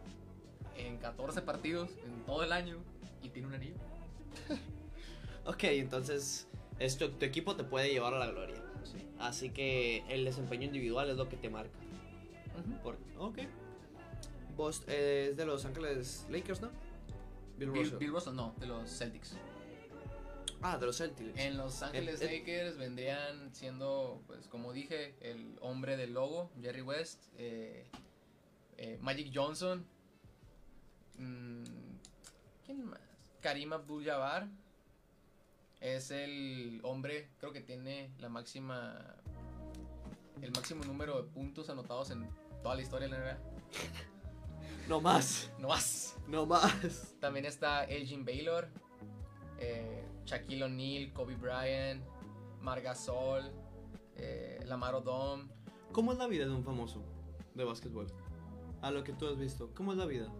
en 14 partidos en todo el año y tiene un anillo. <laughs> Ok, entonces esto, tu equipo te puede llevar a la gloria. Sí. Así que el desempeño individual es lo que te marca. Por, ok. Vos eh, es de Los Ángeles Lakers, ¿no? Bill Bill, Russell. Bill Russell, no, de los Celtics. Ah, de los Celtics. En Los Ángeles. Lakers vendrían siendo, pues como dije, el hombre del logo, Jerry West, eh, eh, Magic Johnson, mm, ¿quién más? Karim Abdul-Jabbar es el hombre, creo que tiene la máxima, el máximo número de puntos anotados en toda la historia de la NBA. <laughs> No más. No más. No más. También está Elgin Baylor, eh, Shaquille O'Neal, Kobe Bryant, Margasol, eh, Lamar Odom. ¿Cómo es la vida de un famoso de básquetbol? A lo que tú has visto. ¿Cómo es la vida?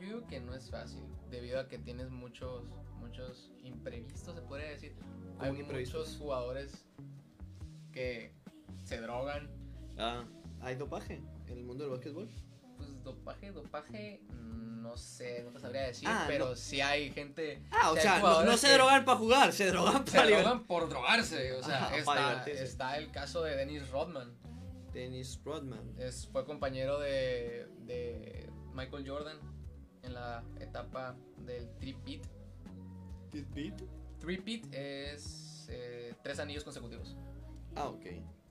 Yo digo que no es fácil, debido a que tienes muchos, muchos imprevistos, se podría decir. ¿Cómo Hay muchos jugadores que se drogan. Ah, ¿hay dopaje en el mundo del básquetbol? Pues dopaje, dopaje, no sé, no te sabría decir, Ah, pero no. sí hay gente. Ah, o sea, no, se que- drogan para jugar, se drogan Se para drogan por drogarse, o sea, está, está el caso de Dennis Rodman. Dennis Rodman. Es, fue compañero de, de Michael Jordan en la etapa del three-peat. Three-peat es eh, tres anillos consecutivos. Ah, ok.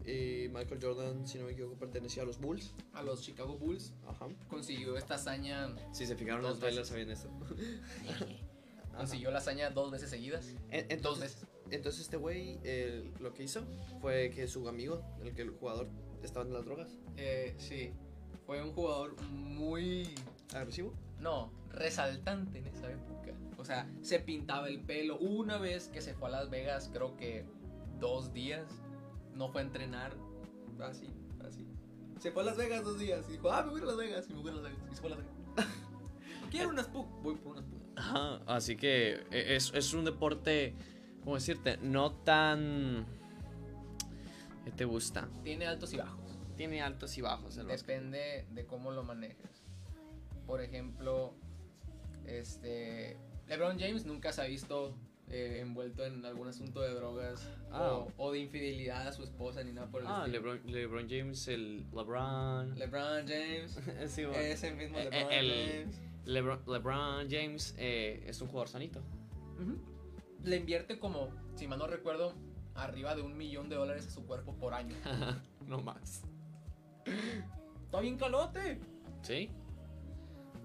Y Michael Jordan, si no me equivoco, pertenecía a los Bulls. A los Chicago Bulls Ajá. consiguió esta hazaña, Si se fijaron trailer, veces. sabían esto. <laughs> consiguió la hazaña dos veces seguidas. En- Dos Entonces, veces. entonces este güey eh, lo que hizo fue que su amigo, el que el jugador estaba en las drogas, Eh, sí, fue un jugador muy agresivo. No, resaltante en esa época. O sea, se pintaba el pelo. Una vez que se fue a Las Vegas, creo que dos días, no fue a entrenar. Así, así. Se fue a Las Vegas dos días y dijo, ah, me voy a Las Vegas. Y me voy a Las Vegas. Y se fue a Las Vegas. <laughs> Quiero unas PUC. Voy por unas PUC. Ajá, así que e, es, es un deporte, ¿cómo decirte? No tan... ¿Qué te gusta? Tiene altos y bajos. Tiene altos y bajos el. Depende de cómo lo manejes. Por ejemplo, este. LeBron James nunca se ha visto eh, envuelto en algún asunto de drogas Ah. o, o de infidelidad a su esposa ni nada por el Ah, estilo. LeBron, LeBron James, el LeBron. LeBron James. <laughs> Sí, bueno. ese mismo Eh, LeBron el- James. LeBron, LeBron James eh, es un jugador sanito. Le invierte como, si mal no recuerdo, arriba de un millón de dólares a su cuerpo por año. <laughs> no más. <laughs> Está bien calote. ¿Sí?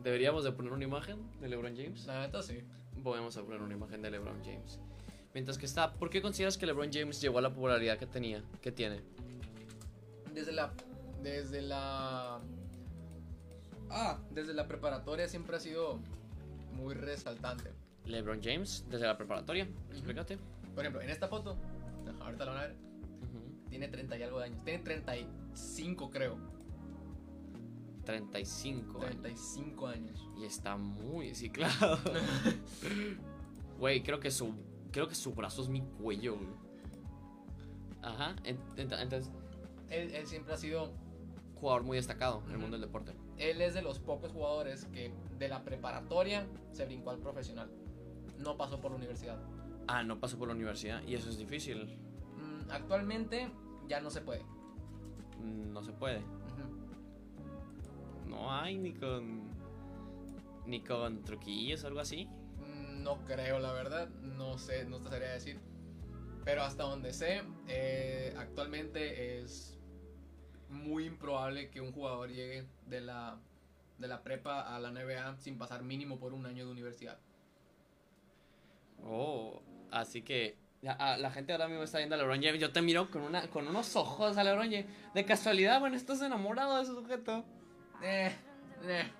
Deberíamos de poner una imagen de LeBron James. La neta sí. Vamos a poner una imagen de LeBron James. Mientras que está, ¿por qué consideras que LeBron James llegó a la popularidad que tenía, que tiene? Desde la. Desde la. Ah, desde la preparatoria siempre ha sido muy resaltante. LeBron James, desde la preparatoria. Explícate. Por ejemplo, en esta foto, ahorita la van a ver, tiene 30 y algo de años. Tiene 30 y 35, creo. 35 años. 35 años. Y está muy ciclado. <laughs> Güey, creo que su. Creo que su brazo es mi cuello, güey. Ajá. en- ent- entonces, Él, él siempre ha sido. jugador muy destacado en el mundo del deporte. Él es de los pocos jugadores que de la preparatoria se brincó al profesional. No pasó por la universidad. Ah, no pasó por la universidad y eso es difícil. Mm, actualmente ya no se puede. Mm, No se puede. No hay ni con. Ni con truquillos o algo así. No creo, la verdad. No sé, no te sabría decir. Pero hasta donde sé, eh, actualmente es muy improbable que un jugador llegue de la, de la prepa a la NBA sin pasar mínimo por un año de universidad. Oh, así que. La, a- la gente ahora mismo está viendo a LeBron James. Yo te miro con, una, con unos ojos a LeBron James. De casualidad, bueno, estás enamorado de ese sujeto. Eh, eh,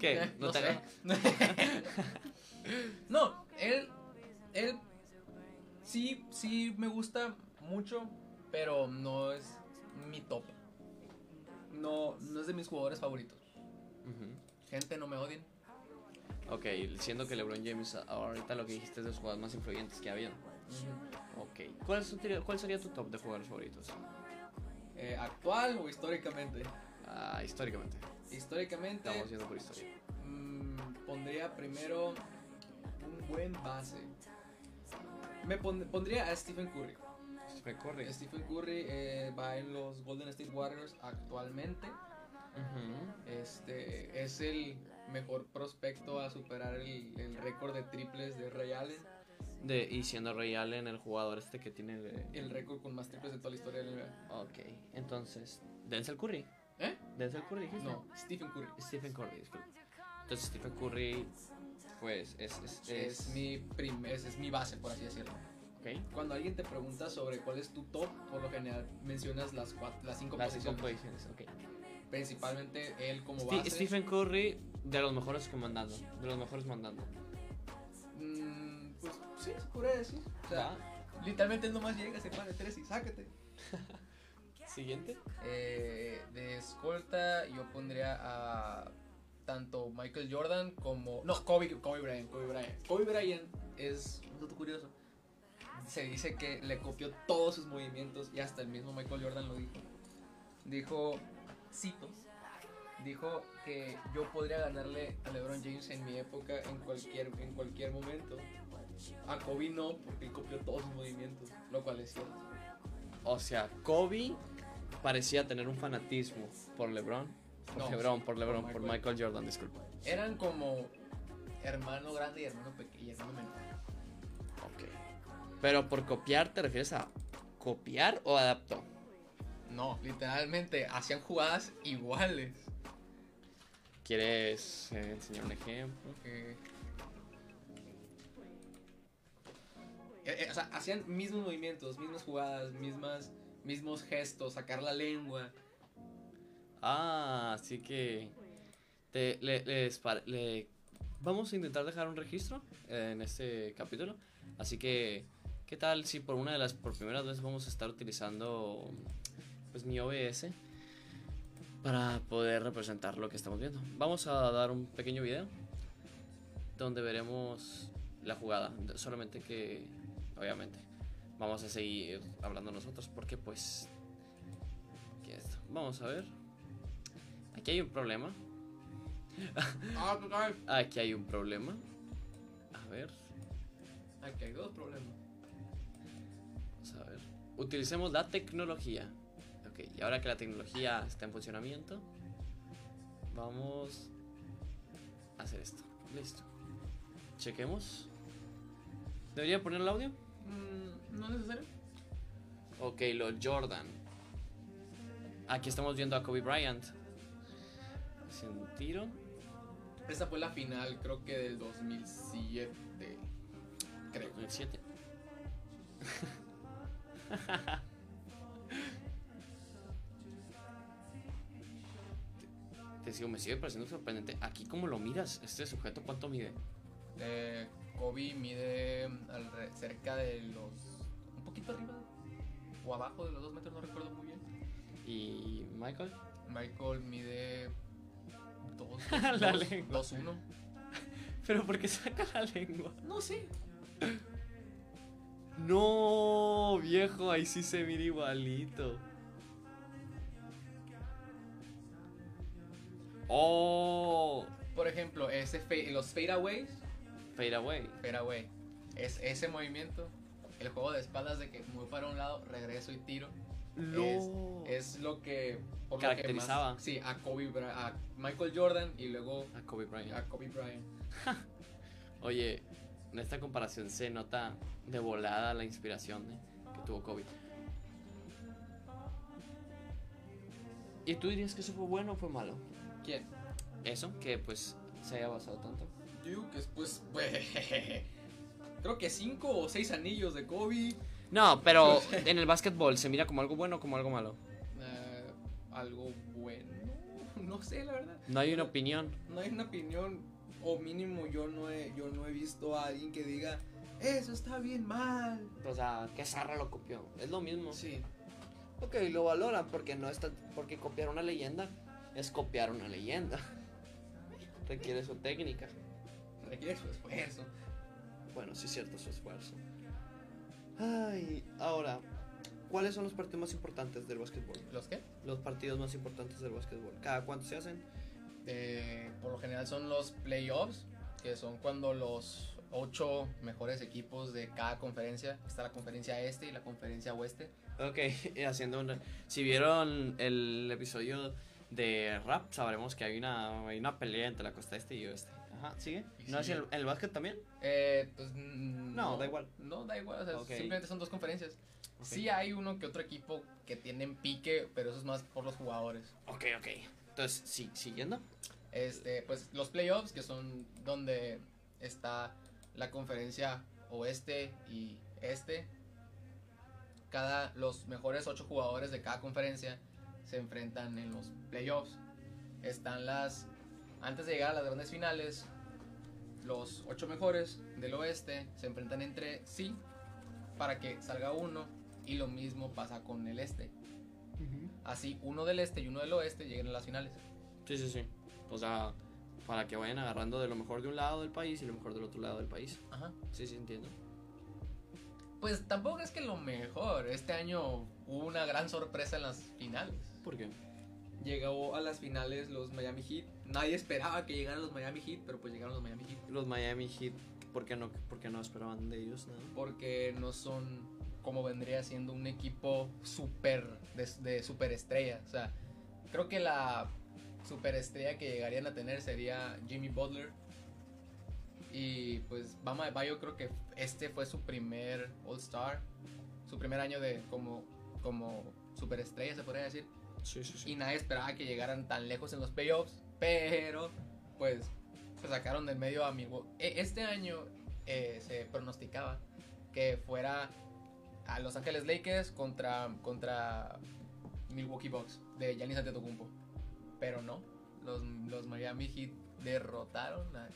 ¿Qué? eh, ¿No, te sé. <laughs> no, él, él sí, sí me gusta mucho, pero no es mi top. No, no es de mis jugadores favoritos. Gente, no me odien. Ok, siendo que LeBron James ahorita lo que dijiste es de los jugadores más influyentes que ha habido. Ok. ¿Cuál, es tu- cuál sería tu top de jugadores favoritos? Eh, ¿Actual o históricamente? Ah, históricamente. Históricamente Estamos yendo por historia. mm, pondría primero un buen base. Me pon- pondría a Stephen Curry. Stephen Curry. Stephen Curry eh, va en los Golden State Warriors actualmente. Este es el mejor prospecto a superar el, el récord de triples de Ray Allen. De, y siendo Ray Allen el jugador este que tiene... el- El récord con más triples de toda la historia de la NBA. Ok, entonces... Denzel Curry. ¿Eh? Denzel Curry, dijiste. No, Stephen Curry. Stephen Curry, disculpe. Entonces Stephen Curry, pues, es... Es, es, Es mi prim es, es mi base, por así decirlo. Ok. Cuando alguien te pregunta sobre cuál es tu top, por lo general mencionas las, cuatro, las cinco Las cinco posiciones. posiciones, ok. Principalmente él como base. Stephen Curry, de los mejores que mandando. De los mejores mandando. Mm, pues sí, se podría decir. O sea, Va. literalmente él nomás llega, se para tres y sácate. <laughs> Siguiente. Eh, de escolta yo pondría a tanto Michael Jordan como... No, Kobe, Kobe Bryant, Kobe Bryant. Kobe Bryant es un dato curioso. Se dice que le copió todos sus movimientos y hasta el mismo Michael Jordan lo dijo. Dijo, cito, dijo que yo podría ganarle a LeBron James en mi época en cualquier, en cualquier momento. A Kobe no, porque él copió todos sus movimientos, lo cual es cierto. O sea, Kobe parecía tener un fanatismo por LeBron. Por No, LeBron, por LeBron, por por Michael. Jordan, disculpa. Eran como hermano grande y hermano pequeño hermano menor. Ok. Pero por copiar, ¿te refieres a copiar o adaptó? No, literalmente hacían jugadas iguales. ¿Quieres eh, enseñar un ejemplo? Eh, eh, o sea, hacían mismos movimientos, mismas jugadas, mismas, mismos gestos, sacar la lengua. Ah, así que te, le, vamos a intentar dejar un registro en este capítulo. Así que, ¿qué tal si por una de las por primeras veces vamos a estar utilizando pues mi OBS para poder representar lo que estamos viendo? Vamos a dar un pequeño video donde veremos la jugada, solamente que obviamente vamos a seguir hablando nosotros porque pues ¿qué es esto? Vamos a ver. Aquí hay un problema. Ah. Aquí hay un problema. A ver, Aquí hay dos problemas. vamos a ver. Utilicemos la tecnología. Ok, y ahora que la tecnología está en funcionamiento, vamos a hacer esto. Listo. Chequemos. ¿Debería poner el audio? Mm, no es necesario. Ok, lo Jordan. Aquí estamos viendo a Kobe Bryant. Hace un tiro. Esta fue la final, creo que del 2007. Creo. 2007. <laughs> Te sigo, me sigue pareciendo sorprendente. Aquí, como lo miras? Este sujeto, ¿cuánto mide? Eh, Kobe mide cerca de los. un poquito arriba o abajo de los dos metros, no recuerdo muy bien. ¿Y Michael? Michael mide 2 <laughs> La lengua. 2-1. <laughs> ¿Pero por qué saca la lengua? No sé. No, viejo, ahí sí se mira igualito. Oh, Por ejemplo, ese los fadeaways, fade away. fadeaway, es ese movimiento, el juego de espaldas de que voy para un lado, regreso y tiro. No. Es, es lo que por lo que Caracterizaba. más- sí, a Kobe a Michael Jordan y luego A Kobe Bryant. a Kobe Bryant. <laughs> Oye, en esta comparación se nota de volada la inspiración ¿eh? que tuvo Kobe. ¿Y tú dirías que eso fue bueno o fue malo? ¿Quién? Eso, que pues se haya basado tanto. Después, <laughs> creo que cinco o seis anillos de Kobe, No, pero <laughs> en el básquetbol se mira como algo bueno o como algo malo. eh, algo bueno, no sé la verdad. No hay una opinión. no hay una opinión o mínimo yo no he yo no he visto a alguien que diga eso está bien mal O sea, que Zarra lo copió. Es lo mismo. sí Ok, lo valoran porque no está. Porque copiar una leyenda es copiar una leyenda. <laughs> Requiere su técnica. Requiere su esfuerzo Bueno, sí es cierto su esfuerzo. Ay, ahora, ¿cuáles son los partidos más importantes del básquetbol? los qué Los partidos más importantes del básquetbol. ¿Cada cuánto se hacen? Eh, por lo general son los playoffs que son cuando los ocho mejores equipos de cada conferencia está la conferencia este y la conferencia oeste Ok, <laughs> haciendo un... Si vieron el episodio de rap, sabremos que hay una, hay una pelea entre la costa este y oeste. Ajá, ¿sigue? ¿No es el, el básquet también? Eh, pues mm, No, da igual. No, da igual, o sea, Ok. simplemente son dos conferencias. Sí hay uno que otro equipo que tienen pique, pero eso es más por los jugadores. Ok, ok. Entonces, sí, siguiendo. Este, pues los playoffs, que son donde está la conferencia oeste y este. Cada, los mejores ocho jugadores de cada conferencia se enfrentan en los playoffs. Están las, antes de llegar a las grandes finales, los ocho mejores del oeste se enfrentan entre sí para que salga uno y lo mismo pasa con el este. Así uno del este y uno del oeste lleguen a las finales. Sí, sí, sí. O sea, para que vayan agarrando de lo mejor de un lado del país y lo mejor del otro lado del país. Ajá. Sí, sí, entiendo. Pues tampoco es que lo mejor. Este año hubo una gran sorpresa en las finales. ¿Por qué? Llegó a las finales los Miami Heat. Nadie esperaba que llegaran los Miami Heat, pero pues llegaron los Miami Heat. Los Miami Heat, ¿por qué no, por qué no esperaban de ellos nada? Porque no son como vendría siendo un equipo super de, de superestrella. O sea, creo que la superestrella que llegarían a tener sería Jimmy Butler. Y pues Bama de Bayo creo que este fue su primer All Star. Su primer año de como, como superestrella, se podría decir. Sí, sí, y nadie esperaba que llegaran tan lejos en los playoffs, pero pues se sacaron del medio a Milwaukee. Este año eh, se pronosticaba que fuera a Los Ángeles Lakers contra, contra Milwaukee Bucks de Giannis Antetokounmpo, pero no, los, los Miami Heat derrotaron a,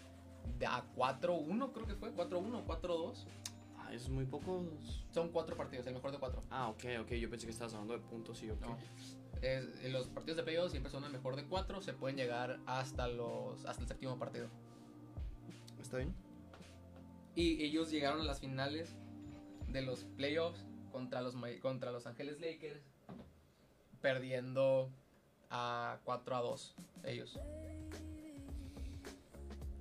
a 4-1 creo que fue, 4-1 4-2. Ah, es muy pocos. Son cuatro partidos, el mejor de cuatro. Ah, ok, ok. Yo pensé que estabas hablando de puntos y ok. No. Es- en los partidos de playoffs siempre son el mejor de cuatro, se pueden llegar hasta los hasta el séptimo partido. ¿Está bien? Y ellos llegaron a las finales de los playoffs contra los contra los Ángeles Lakers perdiendo a 4 a 2 ellos.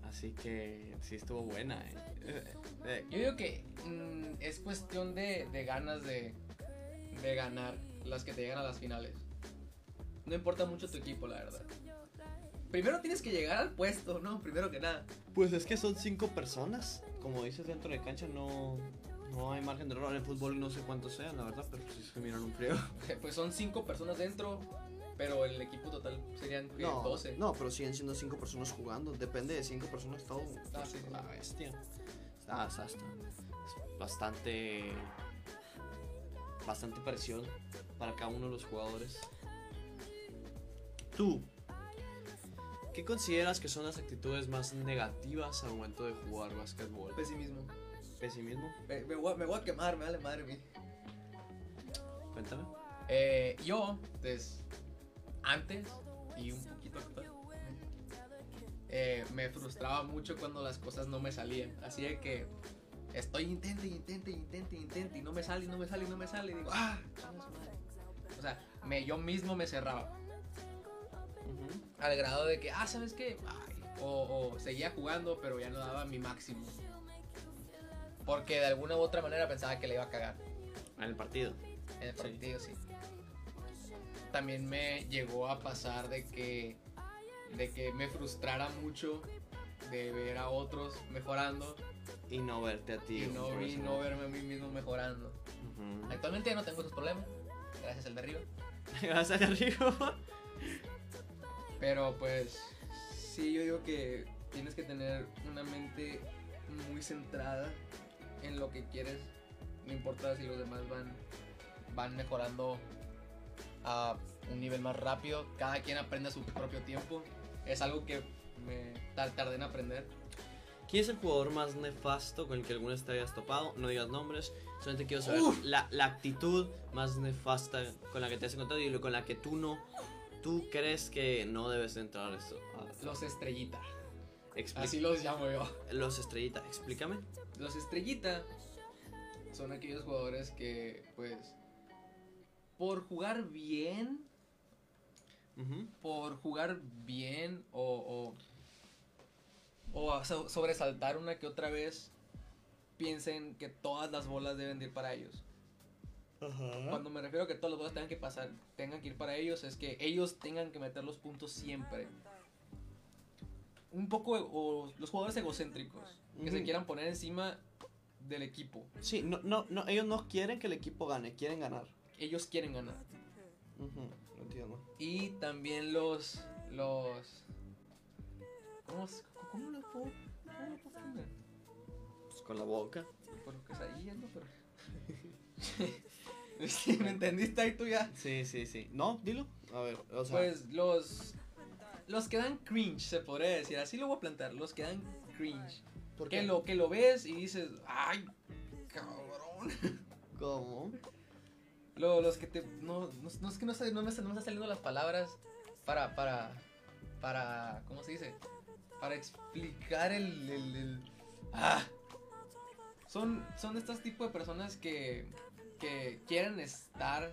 Así que sí estuvo buena, eh. Eh, eh, Yo digo que mm, es cuestión de, de ganas de, de ganar las que te llegan a las finales. No importa mucho tu equipo, la verdad. Primero tienes que llegar al puesto, ¿no? Primero que nada. Pues es que son cinco personas. Como dices, dentro de cancha no, no hay margen de error. En el fútbol no sé cuántos sean, la verdad, pero pues sí se miran un frío. <laughs> Pues son 5 personas dentro, pero el equipo total serían ¿qué? No, 12. no, pero siguen siendo cinco personas jugando. Depende de cinco personas todo. Ah, sí. La bestia. Está, está, está- es bastante. Bastante presión para cada uno de los jugadores. Tú, ¿qué consideras que son las actitudes más negativas al momento de jugar básquetbol? Pesimismo. ¿Pesimismo? Me, me voy, a- me voy a quemar, me vale madre mía. Cuéntame. Eh, yo, pues, antes y un poquito actual, eh, me frustraba mucho cuando las cosas no me salían. Así de que estoy intente, intente, intente, intente y no me sale, y no me sale, y no me sale. Y digo, ah, chinga su madre". O sea, me, yo mismo me cerraba. Al grado de que, ah, ¿sabes qué? Ay, o, o seguía jugando, pero ya no daba mi máximo. Porque de alguna u otra manera pensaba que le iba a cagar. En el partido. En el partido, sí. También me llegó a pasar de que, de que me frustrara mucho de ver a otros mejorando Y no verte a ti. y no, vi- no verme a mí mismo mejorando. Actualmente ya no tengo esos problemas, gracias al de arriba. <laughs> Vas allá arriba. Pero pues sí, yo digo que tienes que tener una mente muy centrada en lo que quieres. No importa si los demás van, van mejorando a un nivel más rápido. Cada quien aprende a su propio tiempo. Es algo que me tar- tardé en aprender. ¿Quién es el jugador más nefasto con el que alguna vez te hayas topado? No digas nombres, solamente quiero saber la, la actitud más nefasta con la que te has encontrado y con la que tú no, tú crees que no debes de entrar a esto. Los estrellita. expli- Así los llamo yo. Los estrellitas, explícame. Los estrellita son aquellos jugadores que pues por jugar bien por jugar bien o, o, o a so- sobresaltar una que otra vez, piensen que todas las bolas deben de ir para ellos. Cuando me refiero a que todas las bolas tengan que pasar, tengan que ir para ellos, es que ellos tengan que meter los puntos siempre. Un poco, o los jugadores egocéntricos, que se quieran poner encima del equipo. Sí, no, no, no, ellos no quieren que el equipo gane, quieren ganar. Ellos quieren ganar. Ujú, lo entiendo. Y también los, los, ¿cómo, cómo lo puedo, cómo lo puedo? Pues con la boca. Por quesadillas, ¿no? Pero... <laughs> <laughs> Sí, ¿Me entendiste ahí tú ya? Sí, sí, sí. No, dilo. A ver, o sea. Pues los... Los que dan cringe, se podría decir. Así lo voy a plantear. Los que dan cringe. ¿por Que qué? lo, que lo ves y dices, ¡ay, cabrón! <laughs> ¿Cómo? Lo- los que te... No, no, no es que no, sé- no me, están- no me están saliendo las palabras para... para para... ¿Cómo se dice? Para explicar el... el- el- ¡Ah! Son, son estos tipos de personas que, que quieren estar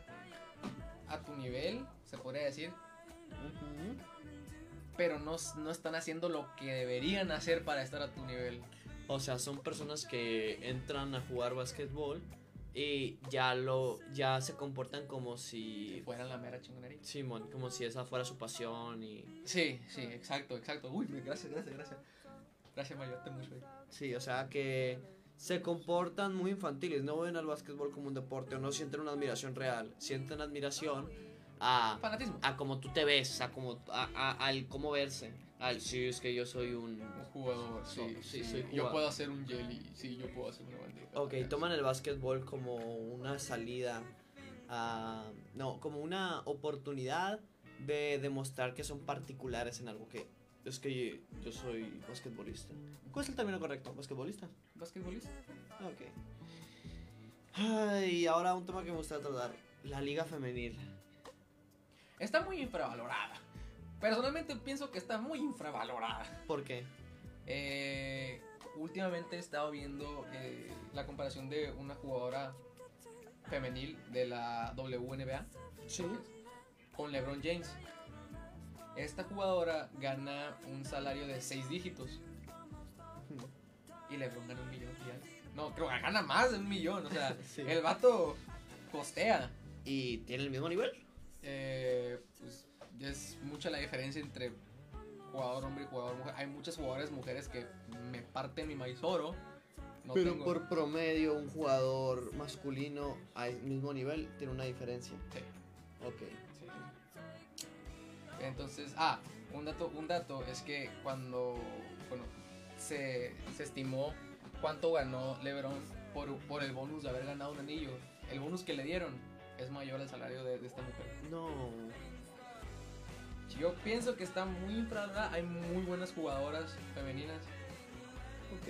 a tu nivel, se podría decir, Ujú. pero no, no están haciendo lo que deberían hacer para estar a tu nivel. O sea, son personas que entran a jugar básquetbol y ya lo ya se comportan como Si fueran la mera chingonería. Simón, como si esa fuera su pasión y Sí, sí, exacto, exacto. Uy, gracias, gracias, gracias. Gracias, Mayote, mucho. eh. sí, o sea, que se comportan muy infantiles, no ven al básquetbol como un deporte o no sienten una admiración real, sienten admiración a Fanatismo. a cómo tú te ves, a cómo a, a- al cómo verse, al sí es que yo soy un Un jugador, sí, So- sí. sí, soy Yo puedo hacer un jelly, sí, yo puedo hacer una bandita. Ok, toman el básquetbol como una salida, a, no, como una oportunidad de demostrar que son particulares en algo que es que yo soy basquetbolista. ¿Cuál es el término correcto? ¿Basquetbolista? ¿Basquetbolista? Ok. Ay, ahora un tema que me gustaría tratar, la liga femenil. Está muy infravalorada. Personalmente pienso que está muy infravalorada. ¿Por qué? Eh, últimamente he estado viendo eh, la comparación de una jugadora femenil de la WNBA Sí. con LeBron James. Esta jugadora gana un salario de 6 dígitos y LeBron gana un millón. No, creo que gana más de un millón. O sea, <laughs> Sí. el vato costea. ¿Y tiene el mismo nivel? Eh, pues es mucha la diferencia entre jugador hombre y jugador mujer. Hay muchas jugadoras mujeres que me parten mi maíz oro. No Pero tengo- por promedio, un jugador masculino al mismo nivel tiene una diferencia. Sí, Ok. Sí. Entonces, ah, un dato, un dato es que cuando, bueno, se, se estimó cuánto ganó LeBron por, por el bonus de haber ganado un anillo. El bonus que le dieron es mayor al salario de, de esta mujer. No. Yo pienso que está muy infravalorada. Hay muy buenas jugadoras femeninas. Ok.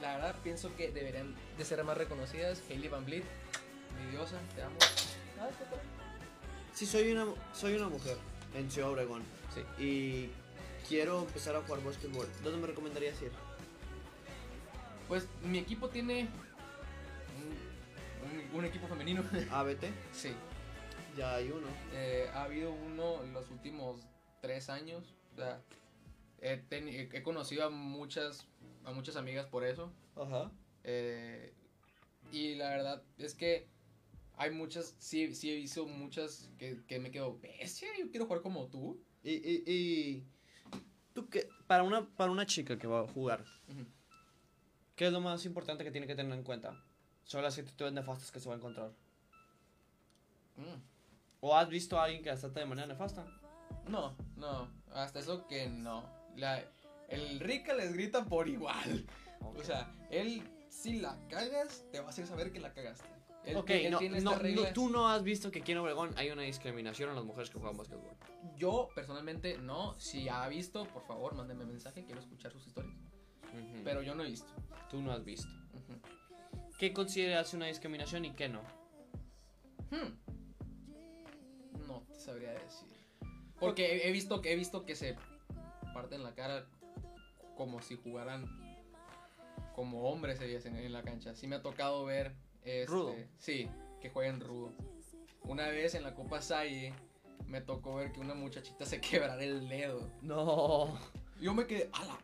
La verdad, pienso que deberían de ser más reconocidas. Hailey Van Vliet, mi diosa, te amo. Si soy una, soy una mujer en Ciudad Obregón Sí. y quiero empezar a jugar básquetbol, ¿dónde me recomendarías ir? Pues mi equipo tiene un, un- un equipo femenino. <laughs> ABT, sí. ya hay uno. Eh, ha habido uno en los últimos tres años. O sea, he conocido a muchas, a muchas amigas por eso. Ajá. Eh, y la verdad es que hay muchas, sí, sí he visto muchas que, que me quedo, bestia, yo quiero jugar como tú. Y, y, y tú qué, para una, para una chica que va a jugar, Ujú. ¿qué es lo más importante que tiene que tener en cuenta? Son las actitudes nefastas que se va a encontrar. Mm. ¿O has visto a alguien que las trata de manera nefasta? No, no, hasta eso que no. La, el Rica les grita por igual. O sea, él, si la cagas, te va a hacer saber que la cagaste. Él, ok, él no, tiene no, esta regla. no, tú no has visto que aquí en Obregón hay una discriminación a las mujeres que juegan básquetbol. Yo personalmente no. Si ha visto, por favor, mándenme mensaje. Quiero escuchar sus historias. Pero yo no he visto. tú no has visto. Ujú. ¿Qué consideras una discriminación y qué no? Hmm. No te sabría decir. Porque he, he visto que he visto que se parten la cara como si jugaran como hombres en, en la cancha. Sí me ha tocado ver este, Rudo. Sí, que jueguen rudo. Una vez en la Copa Salle me tocó ver que una muchachita se <laughs> quebrara el dedo. No. Yo me quedé, a la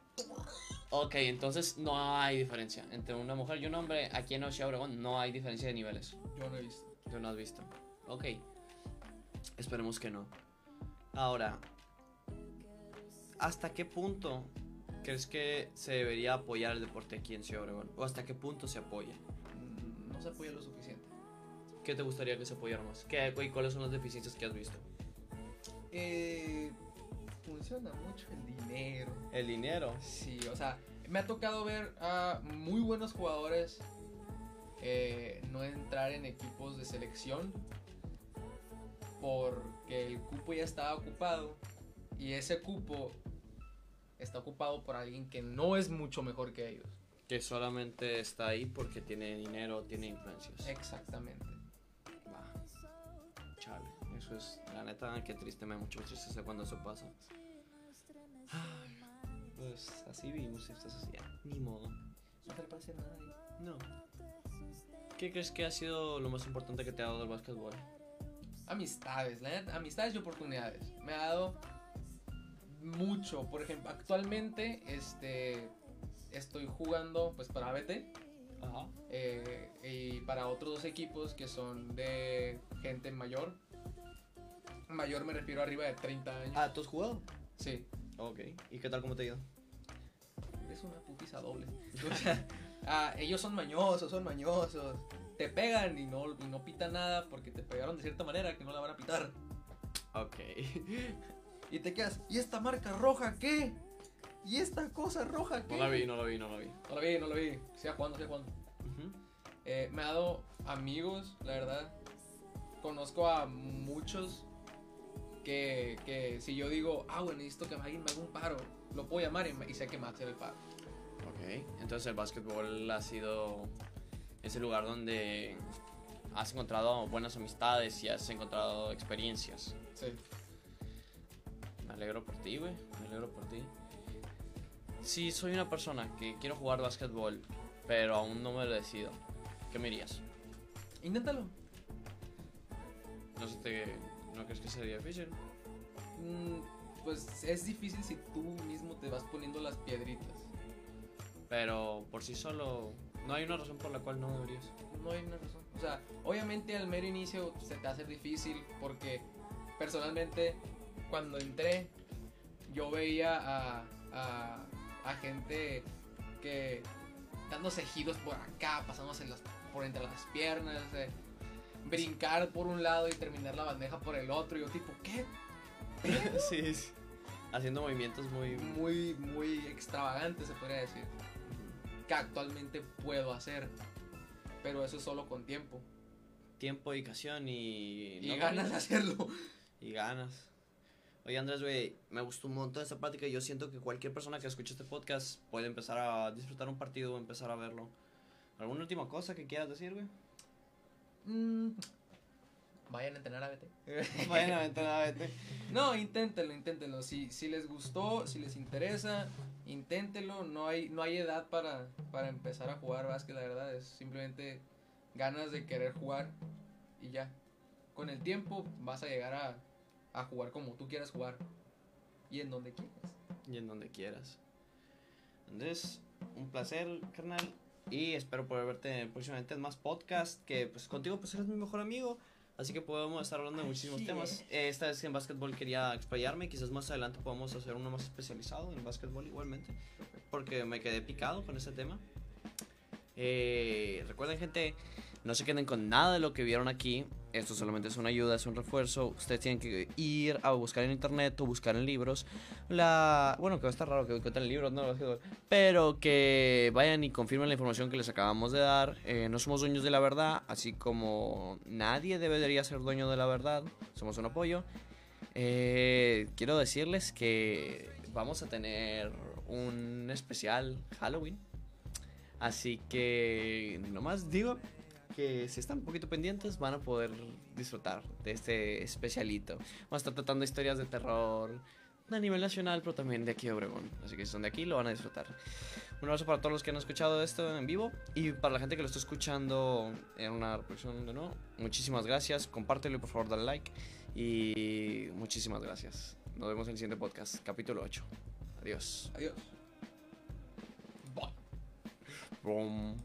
Ok, entonces no hay diferencia entre una mujer y un hombre. Aquí en Ciudad Obregón no hay diferencia de niveles. Yo no he visto. Tú no has visto. Ok. Esperemos que no. Ahora, ¿hasta qué punto crees que se debería apoyar el deporte aquí en Ciudad Obregón? ¿O hasta qué punto se apoya? Se apoya lo suficiente. ¿Qué te gustaría que se apoyara más? ¿Qué, y cuáles son las deficiencias que has visto? Eh, funciona mucho el dinero. El dinero. Sí, o sea, me ha tocado ver a muy buenos jugadores eh, no entrar en equipos de selección porque el cupo ya estaba ocupado y ese cupo está ocupado por alguien que no es mucho mejor que ellos. Que solamente está ahí porque tiene dinero, tiene influencias. Exactamente. Va. Chale, eso es, la neta, que triste, me da mucha tristeza cuando eso pasa. Pues así vivimos esta sociedad. Ni modo. No te le parece nada ahí. No. ¿Qué crees que ha sido lo más importante que te ha dado el básquetbol? Amistades, la neta, amistades y oportunidades. Me ha dado mucho. Por ejemplo, actualmente este, estoy jugando pues para ABT. Ajá. eh, y para otros dos equipos que son de gente mayor. Mayor me refiero arriba de 30 años. Ah, ¿tú has jugado? Sí, Ok. ¿Y qué tal, cómo te ha ido? es una putiza doble. O sea, <laughs> ah, ellos son mañosos, son mañosos. Te pegan y no, y no pitan nada porque te pegaron de cierta manera que no la van a pitar. Ok. <laughs> Y te quedas, ¿y esta marca roja qué? ¿Y esta cosa roja qué? no la vi, no la vi, no la vi. No la vi, no la vi. Siga jugando, siga jugando. Ujú. Eh, me ha dado amigos, la verdad. Conozco a muchos que, que si yo digo, ah, bueno, necesito que alguien me haga un paro, lo puedo llamar y, y sé que me hacer el paro. Ok. Entonces el básquetbol ha sido ese lugar donde has encontrado buenas amistades y has encontrado experiencias. Sí. Me alegro por ti, güey. Me alegro por ti. Si soy una persona que quiero jugar básquetbol, pero aún no me lo decido, ¿qué me dirías? Inténtalo. No sé, te, ¿no crees que sería difícil? Mm, pues es difícil si tú mismo te vas poniendo las piedritas. Pero por sí solo, no hay una razón por la cual no deberías. No hay una razón. O sea, obviamente al mero inicio se te hacer difícil porque personalmente cuando entré yo veía a, a, a gente que dándose giros por acá, pasándose las, por entre las piernas, eh, brincar por un lado y terminar la bandeja por el otro. Y yo tipo, ¿qué? <laughs> sí, sí. Haciendo movimientos muy... Muy, muy extravagante se podría decir. Que actualmente puedo hacer. Pero eso es solo con tiempo. Tiempo, dedicación y... Y no ganas de hacerlo. Y ganas. Oye Andrés, güey, me gustó un montón esta plática y yo siento que cualquier persona que escuche este podcast puede empezar a disfrutar un partido o empezar a verlo. ¿Alguna última cosa que quieras decir, güey? Mm, vayan a entrenar a BT. <laughs> Vayan a aventar a vete. No, inténtenlo, inténtenlo. Si, si les gustó, si les interesa, inténtenlo. No hay, no hay edad para, para empezar a jugar básquet, la verdad. Es simplemente ganas de querer jugar y ya. Con el tiempo vas a llegar a, a jugar como tú quieras jugar y en donde quieras. Y en donde quieras. Andrés, un placer, carnal. Y espero poder verte próximamente en más podcasts. Que pues contigo pues eres mi mejor amigo. Así que podemos estar hablando de muchísimos Así temas. es. Eh, Esta vez en básquetbol quería explayarme. Quizás más adelante podamos hacer uno más especializado en básquetbol igualmente. Porque me quedé picado con ese tema. Eh, recuerden gente, no se queden con nada de lo que vieron aquí. Esto solamente es una ayuda, es un refuerzo. Ustedes tienen que ir a buscar en internet o buscar en libros. La, bueno, que va a estar raro que encuentren libros, no, pero que vayan y confirmen la información que les acabamos de dar. Eh, no somos dueños de la verdad, así como nadie debería ser dueño de la verdad. Somos un apoyo. Eh, quiero decirles que vamos a tener un especial Halloween. Así que nomás digo que si están un poquito pendientes van a poder disfrutar de este especialito. Vamos a estar tratando historias de terror a nivel nacional, pero también de aquí de Obregón. Así que si son de aquí lo van a disfrutar. Un abrazo para todos los que han escuchado esto en vivo y para la gente que lo está escuchando en una reproducción de nuevo. Muchísimas gracias. Compártelo y por favor dale like. Y muchísimas gracias. Nos vemos en el siguiente podcast, capítulo 8. Adiós. Adiós. Bom.